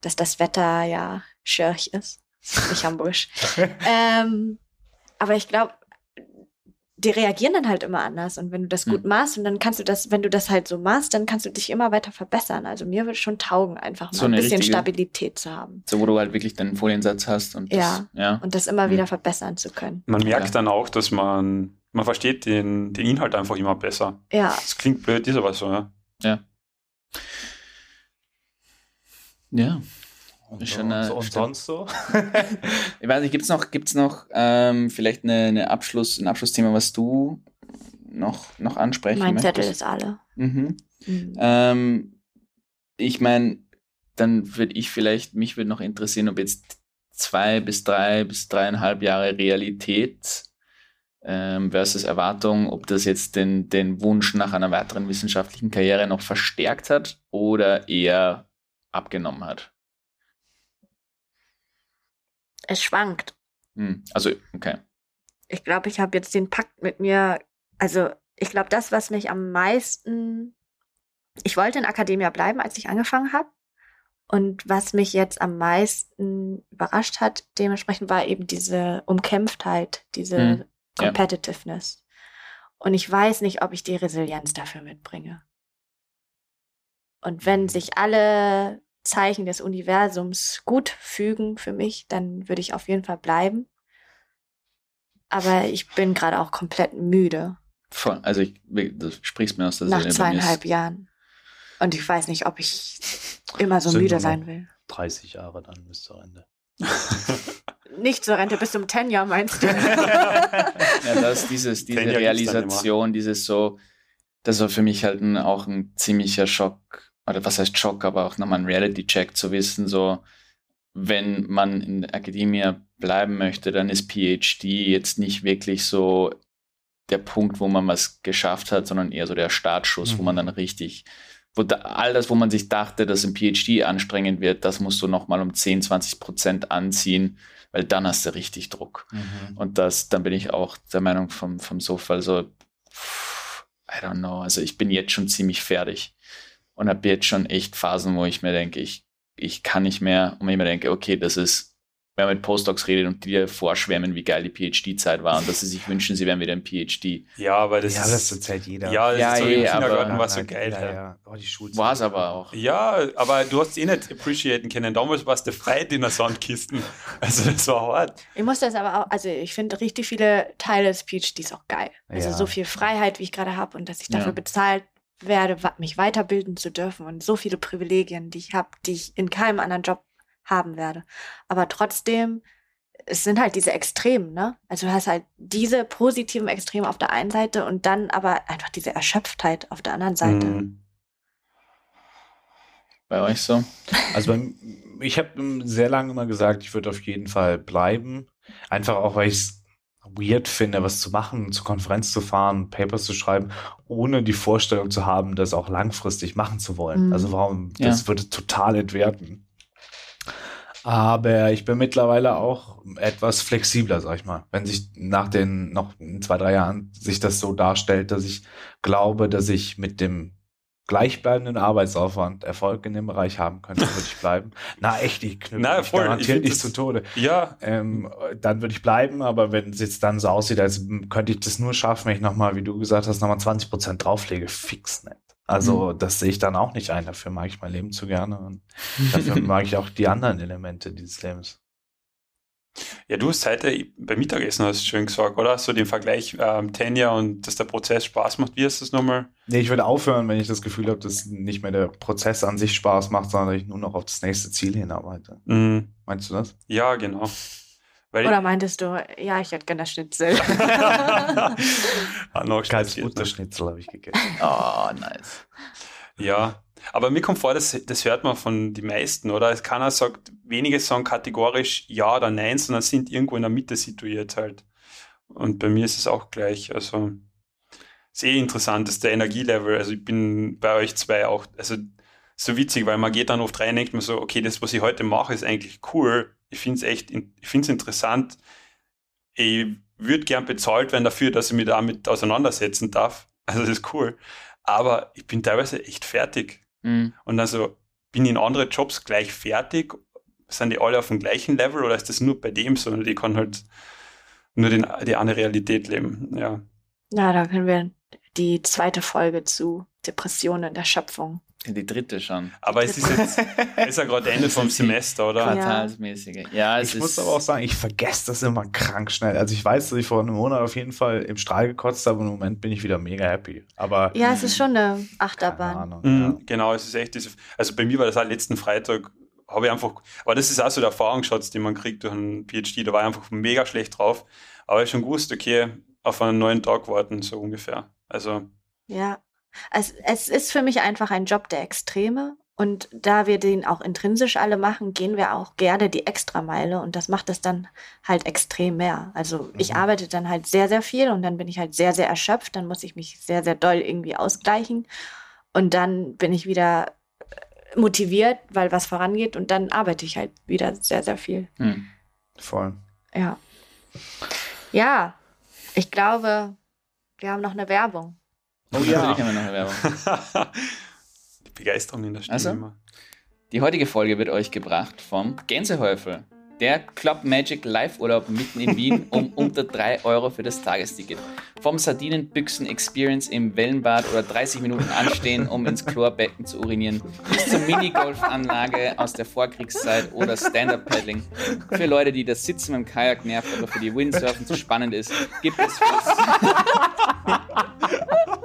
[SPEAKER 1] dass das Wetter ja schörch ist, nicht hamburgisch. ähm, aber ich glaube, die reagieren dann halt immer anders und wenn du das gut
[SPEAKER 3] Hm.
[SPEAKER 1] machst und dann kannst du das, wenn du das halt so machst, dann kannst du dich immer weiter verbessern. Also mir würde schon taugen, einfach mal
[SPEAKER 3] So
[SPEAKER 1] ein bisschen
[SPEAKER 3] richtige-
[SPEAKER 1] Stabilität zu haben
[SPEAKER 3] So, wo du halt wirklich deinen Foliensatz hast und das,
[SPEAKER 1] Ja.
[SPEAKER 3] ja.
[SPEAKER 1] und das immer
[SPEAKER 3] Hm.
[SPEAKER 1] wieder verbessern zu können.
[SPEAKER 4] Man merkt
[SPEAKER 3] Ja.
[SPEAKER 4] dann auch, dass man, man versteht den, den Inhalt einfach immer besser.
[SPEAKER 1] Ja,
[SPEAKER 4] Das klingt blöd, ist aber so, ja.
[SPEAKER 3] Ja. Schon,
[SPEAKER 2] und,
[SPEAKER 3] äh,
[SPEAKER 2] so, und sonst so?
[SPEAKER 3] Ich weiß nicht, gibt's noch, gibt's noch ähm, vielleicht eine, eine Abschluss, ein Abschlussthema, was du noch, noch ansprechen
[SPEAKER 1] mein
[SPEAKER 3] möchtest?
[SPEAKER 1] Zettel ist alle.
[SPEAKER 3] Mhm.
[SPEAKER 1] Mhm.
[SPEAKER 3] Ähm, ich meine, dann würde ich vielleicht, mich würde noch interessieren, ob jetzt zwei bis drei bis dreieinhalb Jahre Realität ähm, versus Erwartung, ob das jetzt den, den Wunsch nach einer weiteren wissenschaftlichen Karriere noch verstärkt hat oder eher abgenommen hat.
[SPEAKER 1] Es schwankt.
[SPEAKER 3] Hm, also, okay.
[SPEAKER 1] ich glaube, ich habe jetzt den Pakt mit mir, also ich glaube, das, was mich am meisten, ich wollte in Akademia bleiben, als ich angefangen habe. Und was mich jetzt am meisten überrascht hat, dementsprechend war eben diese Umkämpftheit, diese
[SPEAKER 3] Hm, ja.
[SPEAKER 1] Competitiveness. Und ich weiß nicht, ob ich die Resilienz dafür mitbringe. Und wenn sich alle Zeichen des Universums gut fügen für mich, dann würde ich auf jeden Fall bleiben. Aber ich bin gerade auch komplett müde
[SPEAKER 3] Voll. Also, ich, du sprichst mir aus der
[SPEAKER 1] nach
[SPEAKER 3] Seele. mir
[SPEAKER 1] zweieinhalb
[SPEAKER 3] ist-
[SPEAKER 1] Jahren. Und ich weiß nicht, ob ich immer so
[SPEAKER 2] Sind
[SPEAKER 1] müde sein will.
[SPEAKER 2] 30 Jahre dann bis zu Ende.
[SPEAKER 1] Nicht zur Rente bis zum Tenure, meinst du?
[SPEAKER 3] Ja, das ist dieses, diese Realisation, dieses so, das war für mich halt ein, auch ein ziemlicher Schock, oder was heißt Schock, aber auch nochmal ein Reality-Check zu wissen, so, wenn man in der Akademie bleiben möchte, dann ist PhD jetzt nicht wirklich so der Punkt, wo man was geschafft hat, sondern eher so der Startschuss, wo
[SPEAKER 2] Mhm.
[SPEAKER 3] man dann richtig, wo da, all das, wo man sich dachte, dass ein PhD anstrengend wird, das musst du nochmal um 10, 20 Prozent anziehen, weil dann hast du richtig Druck. Und das, dann bin ich auch der Meinung vom, vom Sofa, also, I don't know, also ich bin jetzt schon ziemlich fertig und habe jetzt schon echt Phasen, wo ich mir denke, ich, ich kann nicht mehr und ich mir denke, okay, das ist, wenn man mit Postdocs redet und die dir vorschwärmen, wie geil die PhD-Zeit war und dass sie sich wünschen, sie wären wieder ein PhD.
[SPEAKER 4] Ja, aber das
[SPEAKER 2] ja,
[SPEAKER 4] ist.
[SPEAKER 2] das erzählt jeder.
[SPEAKER 4] Ja, das
[SPEAKER 3] Ja,
[SPEAKER 4] ist so
[SPEAKER 3] eh,
[SPEAKER 4] im
[SPEAKER 3] aber-
[SPEAKER 4] Kindergarten war so geil.
[SPEAKER 2] Ja,
[SPEAKER 4] Ja.
[SPEAKER 2] Oh, die Schulzeit.
[SPEAKER 3] War es aber auch.
[SPEAKER 4] ja, aber du hast es eh nicht appreciaten können. Damals warst du Fight in der Sandkisten. Also das war hart.
[SPEAKER 1] Ich muss das aber auch, also ich finde richtig viele Teile des PhDs auch geil. Also
[SPEAKER 2] Ja.
[SPEAKER 1] so viel Freiheit, wie ich gerade habe und dass ich dafür
[SPEAKER 3] Ja.
[SPEAKER 1] bezahlt werde, mich weiterbilden zu dürfen und so viele Privilegien, die ich habe, die ich in keinem anderen Job haben werde. Aber trotzdem, es sind halt diese Extremen, ne? Also du hast halt diese positiven Extreme auf der einen Seite und dann aber einfach diese Erschöpftheit auf der anderen Seite.
[SPEAKER 4] Mhm.
[SPEAKER 3] Bei euch so?
[SPEAKER 2] Also beim, ich habe sehr lange immer gesagt, ich würde auf jeden Fall bleiben. Einfach auch, weil ich es weird finde, was zu machen, zur Konferenz zu fahren, Papers zu schreiben, ohne die Vorstellung zu haben, das auch langfristig machen zu wollen.
[SPEAKER 1] Mhm.
[SPEAKER 2] Also warum,
[SPEAKER 3] Ja.
[SPEAKER 2] das würde total entwerten. Aber ich bin mittlerweile auch etwas flexibler, sag ich mal. Wenn sich nach den noch in zwei, drei Jahren sich das so darstellt, dass ich glaube, dass ich mit dem gleichbleibenden Arbeitsaufwand Erfolg in dem Bereich haben könnte, würde ich bleiben. Na echt, ich knüpfe
[SPEAKER 4] Na, voll,
[SPEAKER 2] garantiert nicht zu Tode.
[SPEAKER 4] Ja,
[SPEAKER 2] Ähm, dann würde ich bleiben, aber wenn es jetzt dann so aussieht, als könnte ich das nur schaffen, wenn ich nochmal, wie du gesagt hast, nochmal 20 Prozent drauflege, fix nicht. Also das sehe ich dann auch nicht ein. Dafür mag ich mein Leben zu gerne und dafür mag ich auch die anderen Elemente dieses Lebens.
[SPEAKER 4] Ja, du hast heute beim Mittagessen hast du schön gesagt, oder? So den Vergleich ähm, Tenja und dass der Prozess Spaß macht. Wie ist das nochmal?
[SPEAKER 2] Nee, ich würde aufhören, wenn ich das Gefühl habe, dass nicht mehr der Prozess an sich Spaß macht, sondern ich nur noch auf das nächste Ziel hinarbeite.
[SPEAKER 4] Mhm.
[SPEAKER 2] Meinst du das?
[SPEAKER 4] Ja, genau. Weil
[SPEAKER 1] Oder meintest du, ja, ich hätte gerne Schnitzel.
[SPEAKER 4] Ah, ne?
[SPEAKER 2] Butterschnitzel habe ich gegessen.
[SPEAKER 3] Oh, nice.
[SPEAKER 4] Ja, aber mir kommt vor, das, das hört man von den meisten, oder? Keiner sagt, wenige sagen kategorisch ja oder nein, sondern sind irgendwo in der Mitte situiert halt. Und bei mir ist es auch gleich. Also, ist eh interessant, dass der Energielevel, also ich bin bei euch zwei auch, also so witzig, weil man geht dann oft rein und denkt man so, okay, das, was ich heute mache, ist eigentlich cool. Ich finde es echt, ich finde es interessant. ich würde gern bezahlt werden dafür, dass ich mich damit auseinandersetzen darf. Also das ist cool. Aber ich bin teilweise echt fertig.
[SPEAKER 3] Mhm.
[SPEAKER 4] Und also bin ich in andere Jobs gleich fertig? Sind die alle auf dem gleichen Level oder ist das nur bei dem so? Und ich kann halt nur den, die eine Realität leben. Ja.
[SPEAKER 1] Na, da können wir die zweite Folge zu Depressionen der Schöpfung.
[SPEAKER 3] Die dritte schon.
[SPEAKER 4] Aber es ist jetzt ist ja gerade Ende vom Semester, oder?
[SPEAKER 1] Ja.
[SPEAKER 3] Quartalsmäßige. Ja, es
[SPEAKER 2] Ich
[SPEAKER 3] ist.
[SPEAKER 2] muss aber auch sagen, ich vergesse das immer krank schnell. Also ich weiß, dass ich vor einem Monat auf jeden Fall im Strahl gekotzt habe und im Moment bin ich wieder mega happy. Aber
[SPEAKER 1] Ja, es ist schon eine
[SPEAKER 2] keine
[SPEAKER 1] Achterbahn.
[SPEAKER 2] Ahnung.
[SPEAKER 4] Mhm, Genau, es ist echt diese, also bei mir war das auch letzten Freitag, habe ich einfach, aber das ist auch so der Erfahrungsschatz, den man kriegt durch einen PhD, da war ich einfach mega schlecht drauf, aber ich schon gewusst, okay, auf einen neuen Tag warten, so ungefähr. Also,
[SPEAKER 1] Ja. Es, es ist für mich einfach ein Job der Extreme. Und da wir den auch intrinsisch alle machen, gehen wir auch gerne die Extrameile und das macht es dann halt extrem mehr. Also ich
[SPEAKER 2] Mhm.
[SPEAKER 1] arbeite dann halt sehr, sehr viel und dann bin ich halt sehr, sehr erschöpft. Dann muss ich mich sehr, sehr doll irgendwie ausgleichen. Und dann bin ich wieder äh, motiviert, weil was vorangeht und dann arbeite ich halt wieder sehr, sehr viel.
[SPEAKER 3] Hm.
[SPEAKER 2] Voll.
[SPEAKER 1] Ja. Ja, ich glaube, wir haben noch eine Werbung.
[SPEAKER 2] Oh ja.
[SPEAKER 3] Natürlich haben wir noch eine Werbung.
[SPEAKER 4] die Begeisterung in der Stimme
[SPEAKER 3] Also?
[SPEAKER 4] immer.
[SPEAKER 3] Die heutige Folge wird euch gebracht vom Gänsehäufel. Der Club Magic Live-Urlaub mitten in Wien um unter 3 Euro für das Tagesticket. Vom Sardinenbüchsen-Experience im Wellenbad oder 30 Minuten anstehen, um ins Chlorbecken zu urinieren, bis zur Minigolfanlage aus der Vorkriegszeit oder Stand-Up-Paddling. Für Leute, die das Sitzen beim Kajak nervt, aber für die Windsurfen zu spannend ist, gibt es fürs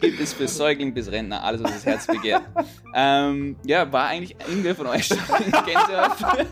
[SPEAKER 3] gibt es für Säugling bis Rentner alles, was das Herz begehrt. Ähm, ja, war eigentlich irgendwer von euch schon in Gänsehaut?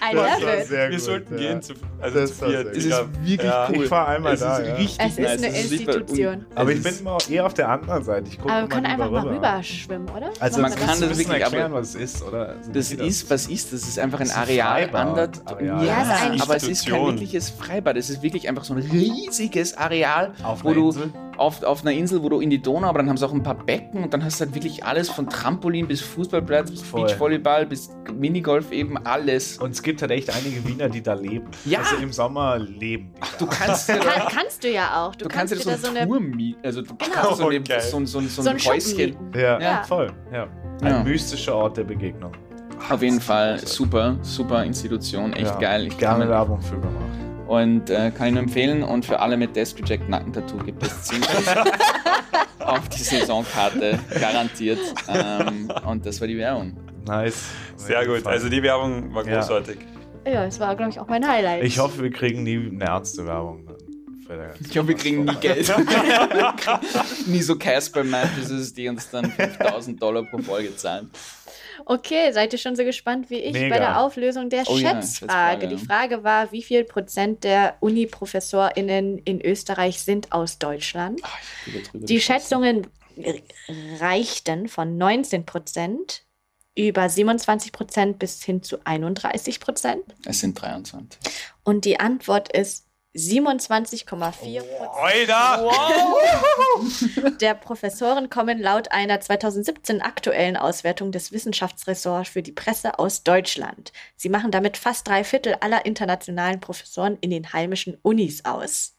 [SPEAKER 1] I
[SPEAKER 2] Das
[SPEAKER 1] love
[SPEAKER 2] war
[SPEAKER 1] it.
[SPEAKER 4] Wir
[SPEAKER 2] gut,
[SPEAKER 4] sollten
[SPEAKER 2] ja.
[SPEAKER 4] gehen zu, also
[SPEAKER 2] Das
[SPEAKER 4] zu viert.
[SPEAKER 3] Es ist wirklich
[SPEAKER 4] ja.
[SPEAKER 3] cool.
[SPEAKER 2] Ich war einmal
[SPEAKER 3] es
[SPEAKER 2] da,
[SPEAKER 3] ist
[SPEAKER 2] ja.
[SPEAKER 3] richtig
[SPEAKER 1] Es ist
[SPEAKER 3] nice.
[SPEAKER 1] eine
[SPEAKER 3] Es
[SPEAKER 1] Institution.
[SPEAKER 2] Aber
[SPEAKER 3] es
[SPEAKER 2] ich bin auch eher auf der anderen Seite. Ich gucke
[SPEAKER 1] Aber wir können einfach mal
[SPEAKER 2] rüber.
[SPEAKER 1] rüberschwimmen, oder?
[SPEAKER 2] Also
[SPEAKER 3] Man
[SPEAKER 1] wir
[SPEAKER 3] kann das wirklich, aber-
[SPEAKER 2] erklären, was es ist, oder?
[SPEAKER 3] Das ist, was ist das? ist einfach ein Areal
[SPEAKER 2] Freibad,
[SPEAKER 3] andert.
[SPEAKER 2] Areal.
[SPEAKER 1] Ja, es
[SPEAKER 3] aber es ist kein wirkliches Freibad. Es ist wirklich einfach so ein riesiges Areal,
[SPEAKER 2] Auf
[SPEAKER 3] wo
[SPEAKER 2] einer
[SPEAKER 3] du
[SPEAKER 2] Insel?
[SPEAKER 3] auf, auf einer Insel, wo du in die Donau, aber dann haben sie auch ein paar Becken und dann hast du halt wirklich alles von Trampolin bis Fußballplatz, bis
[SPEAKER 2] Voll.
[SPEAKER 3] Beachvolleyball, bis Minigolf eben alles.
[SPEAKER 2] Und es gibt halt echt einige Wiener, die da leben.
[SPEAKER 3] Ja.
[SPEAKER 2] Also im Sommer leben. die
[SPEAKER 3] Du
[SPEAKER 2] da.
[SPEAKER 3] kannst dir
[SPEAKER 1] Kann, kannst du ja auch. Du,
[SPEAKER 3] Du kannst,
[SPEAKER 1] kannst,
[SPEAKER 3] dir so
[SPEAKER 1] so
[SPEAKER 3] eine mieten. Also du
[SPEAKER 1] Genau.
[SPEAKER 3] kannst so, eine,
[SPEAKER 4] Geil.
[SPEAKER 3] so, ein- so, ein- so
[SPEAKER 1] so
[SPEAKER 3] ein Häuschen.
[SPEAKER 2] Ja,
[SPEAKER 1] Ja.
[SPEAKER 2] voll. Ja. Ein
[SPEAKER 3] Ja.
[SPEAKER 2] mystischer Ort der Begegnung.
[SPEAKER 3] Auf jeden Fall super, super Institution, echt
[SPEAKER 2] Ja.
[SPEAKER 3] geil. Ich
[SPEAKER 2] Gerne Werbung für gemacht.
[SPEAKER 3] Und äh, kann ich nur empfehlen. Und für alle mit Desk Reject Nackentattoo gibt es 10 auf die Saisonkarte, garantiert. Ähm, und das war die Werbung.
[SPEAKER 2] Nice.
[SPEAKER 4] Sehr gut. Also die Werbung war
[SPEAKER 2] Ja.
[SPEAKER 4] großartig.
[SPEAKER 1] Ja, das war, glaube ich, auch mein Highlight.
[SPEAKER 2] Ich hoffe, wir kriegen nie eine Ärztewerbung.
[SPEAKER 3] Ich hoffe, wir kriegen nie Geld. nie so Casper-Mattresses, die uns dann 5000 Dollar pro Folge zahlen.
[SPEAKER 1] Okay, seid ihr schon so gespannt wie ich
[SPEAKER 2] Mega.
[SPEAKER 1] bei der Auflösung der
[SPEAKER 3] Oh
[SPEAKER 1] Schätzfrage?
[SPEAKER 3] Ja.
[SPEAKER 1] Die Frage war, wie viel Prozent der Uni-ProfessorInnen in Österreich sind aus Deutschland?
[SPEAKER 3] Ach, drüber
[SPEAKER 1] Die. Schätzungen reichten von 19 Prozent über 27 Prozent bis hin zu 31 Prozent.
[SPEAKER 3] Es sind 23.
[SPEAKER 1] Und die Antwort ist 27,4 Prozent.
[SPEAKER 4] Alter!
[SPEAKER 1] Der Professoren kommen laut einer 2017 aktuellen Auswertung des Wissenschaftsressorts für die Presse aus Deutschland. Sie machen damit fast drei Viertel aller internationalen Professoren in den heimischen Unis aus.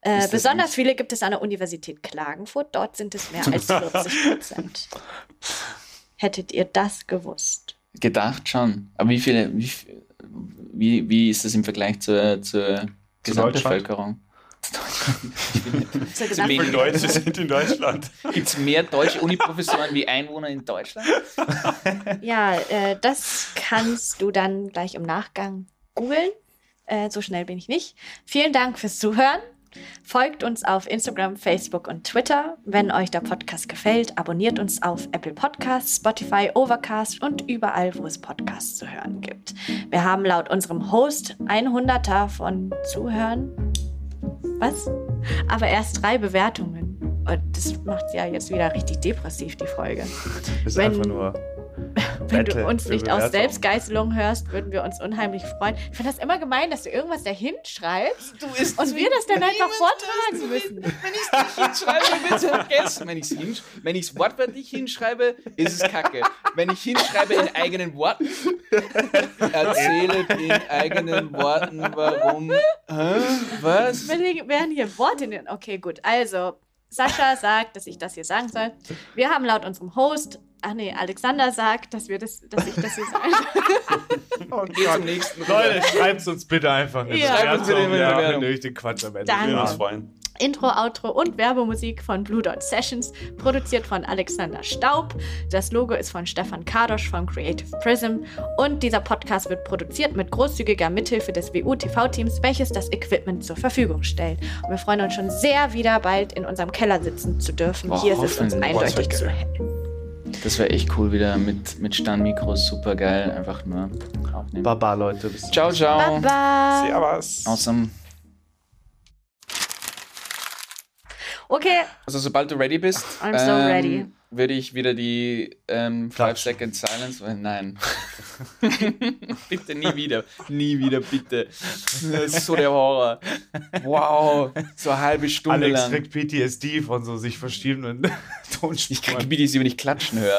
[SPEAKER 1] Äh, besonders viele gibt es an der Universität Klagenfurt. Dort sind es mehr als 40 Prozent. Hättet ihr das gewusst?
[SPEAKER 3] Gedacht schon. Aber wie viele, wie, viel- wie, wie ist das im Vergleich zur, zur Gesamtbevölkerung?
[SPEAKER 4] Wie viele. Deutsche sind in Deutschland?
[SPEAKER 3] Gibt es mehr deutsche Uniprofessoren wie Einwohner in Deutschland?
[SPEAKER 1] Ja, äh, das kannst du dann gleich im Nachgang googeln. Äh, so schnell bin ich nicht. Vielen Dank fürs Zuhören. Folgt uns auf Instagram, Facebook und Twitter. Wenn euch der Podcast gefällt, abonniert uns auf Apple Podcasts, Spotify, Overcast und überall, wo es Podcasts zu hören gibt. Wir haben laut unserem Host 100er von Zuhören. Was? Aber erst drei Bewertungen. Und das macht ja jetzt wieder richtig depressiv, die Folge.
[SPEAKER 2] ist
[SPEAKER 1] Wenn-
[SPEAKER 2] einfach nur
[SPEAKER 1] Wenn du
[SPEAKER 2] Battle
[SPEAKER 1] uns
[SPEAKER 2] für
[SPEAKER 1] nicht aus. Selbstgeißelung hörst, würden wir uns unheimlich freuen. Ich finde das immer gemein, dass du irgendwas dahin schreibst und wir das dann einfach vortragen müssen.
[SPEAKER 3] Wenn ich es nicht hinschreibe, wird es vergessen. Wenn ich es hinsch wenn ich's wortwörtlich hinschreibe, ist es kacke. Wenn ich hinschreibe in eigenen Worten, erzähle in eigenen Worten, warum. Hä? Was?
[SPEAKER 1] Wir werden hier Worte in den. Okay, gut. Also, Sascha sagt, dass ich das hier sagen soll. Wir haben laut unserem Host, ach nee, Alexander sagt, dass wir das, dass ich das hier sagen soll.
[SPEAKER 2] Oh
[SPEAKER 3] Geh zum nächsten.
[SPEAKER 2] Leute, schreibt uns bitte einfach eine
[SPEAKER 1] Ja.
[SPEAKER 3] Schreibt uns bitte eine
[SPEAKER 2] ja,
[SPEAKER 3] Bewertung.
[SPEAKER 2] wenn ihr euch den Quatsch am Ende
[SPEAKER 1] Danke.
[SPEAKER 4] Wir würden uns
[SPEAKER 2] Ja.
[SPEAKER 4] freuen.
[SPEAKER 1] Intro, Outro und Werbemusik von Blue Dot Sessions, produziert von Alexander Staub. Das Logo ist von Stefan Kardosch vom Creative Prism und dieser Podcast wird produziert mit großzügiger Mithilfe des WU-TV-Teams, welches das Equipment zur Verfügung stellt. Und wir freuen uns schon sehr, wieder bald in unserem Keller sitzen zu dürfen.
[SPEAKER 3] Boah,
[SPEAKER 1] Hier ist es uns eindeutig
[SPEAKER 4] wär
[SPEAKER 1] zu hell.
[SPEAKER 3] Das wäre echt cool wieder mit, mit Standmikros. Super geil. Einfach nur aufnehmen.
[SPEAKER 2] Baba, Leute. Bis zum
[SPEAKER 3] Ciao, ciao.
[SPEAKER 1] Baba!
[SPEAKER 4] Servus.
[SPEAKER 3] Awesome.
[SPEAKER 1] Okay,
[SPEAKER 3] Also sobald du ready bist,
[SPEAKER 1] I'm so ready.
[SPEAKER 3] würde ich wieder die ähm, Five. Second Silence. äh, Nein. bitte nie wieder. Nie wieder, bitte. Das ist so der Horror. Wow. So eine halbe Stunde
[SPEAKER 2] Alex
[SPEAKER 3] lang.
[SPEAKER 2] kriegt PTSD von so sich verschiebenden
[SPEAKER 3] Ich
[SPEAKER 2] Tonspuren.
[SPEAKER 3] krieg Bidis, wenn ich klatschen höre.